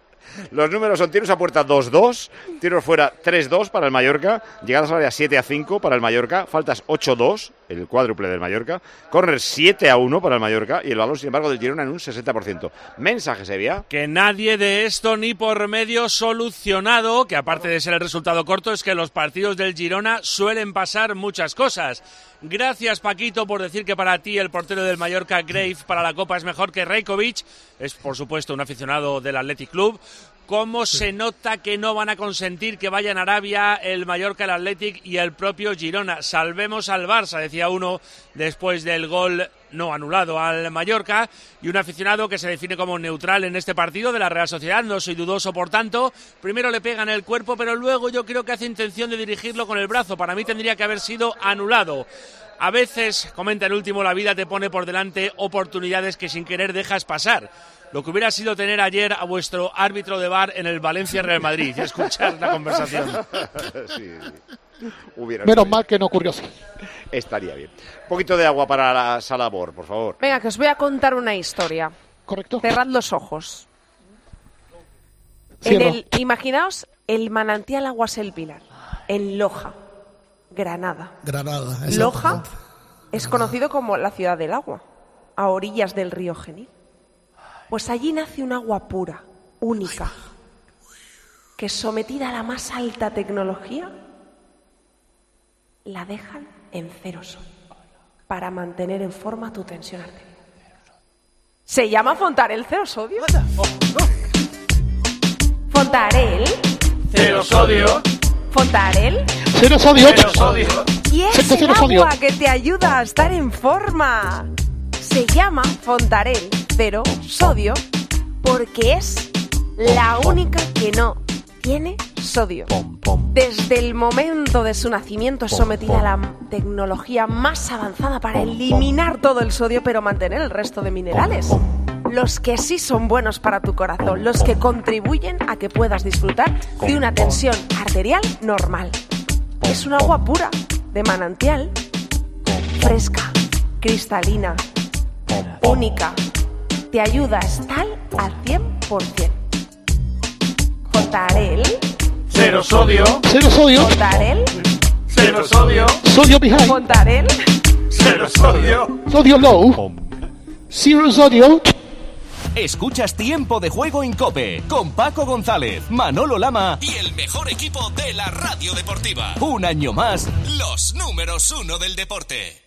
C: Los números son tiros a puerta 2-2, tiros fuera 3-2 para el Mallorca, llegadas al área 7 a 5 para el Mallorca, faltas 8-2, el cuádruple del Mallorca, corner 7 a 1 para el Mallorca y el balón, sin embargo, del Girona en un 60%. Mensaje, Sevilla.
H: Que nadie de esto ni por medio solucionado, que aparte de ser el resultado corto, es que los partidos del Girona suelen pasar muchas cosas. Gracias, Paquito, por decir que para ti el portero del Mallorca, Grave, para la Copa es mejor que Reikovic. Es, por supuesto, un aficionado del Athletic Club. ¿Cómo se nota que no van a consentir que vayan a Arabia el Mallorca, el Athletic y el propio Girona? Salvemos al Barça, decía uno después del gol no anulado al Mallorca y un aficionado que se define como neutral en este partido de la Real Sociedad. No soy dudoso, por tanto. Primero le pega en el cuerpo, pero luego yo creo que hace intención de dirigirlo con el brazo. Para mí tendría que haber sido anulado. A veces, comenta el último, la vida te pone por delante oportunidades que sin querer dejas pasar. Lo que hubiera sido tener ayer a vuestro árbitro de bar en el Valencia Real Madrid y escuchar la conversación.
C: Sí, sí. Hubiera
R: Menos mal que no ocurrió así.
C: Estaría bien. Un poquito de agua para la sala Bor, por favor.
J: Venga, que os voy a contar una historia.
R: Correcto.
J: Cerrad los ojos. En el, imaginaos el manantial Aguas El Pilar, en Loja, Granada.
R: Granada.
J: Loja es conocido como la ciudad del agua, a orillas del río Genil. Pues allí nace un agua pura, única, que sometida a la más alta tecnología, la dejan en cero sol para mantener en forma tu tensión arterial. Se llama Fontarel Cero Sodio. Fontarel.
H: Cero sodio.
J: Fontarel.
R: Cero sodio.
H: Cero sodio.
J: Y es
R: Cero,
J: el agua que te ayuda a estar en forma. Se llama Fontarel Cero Sodio porque es la única que no tiene sodio. Desde el momento de su nacimiento es sometida a la tecnología más avanzada para eliminar todo el sodio pero mantener el resto de minerales. Los que sí son buenos para tu corazón, los que contribuyen a que puedas disfrutar de una tensión arterial normal. Es un agua pura, de manantial, fresca, cristalina, única. Te ayuda a estar al 100%. Fontarel.
H: Cero sodio.
R: Cero sodio.
J: Fontarel.
H: Cero sodio.
R: Sodio behind.
J: Fontarel.
H: Cero sodio.
R: Sodio low. Zero sodio.
Z: Escuchas Tiempo de Juego en Cope con Paco González, Manolo Lama y el mejor equipo de la radio deportiva. Un año más, los números uno del deporte.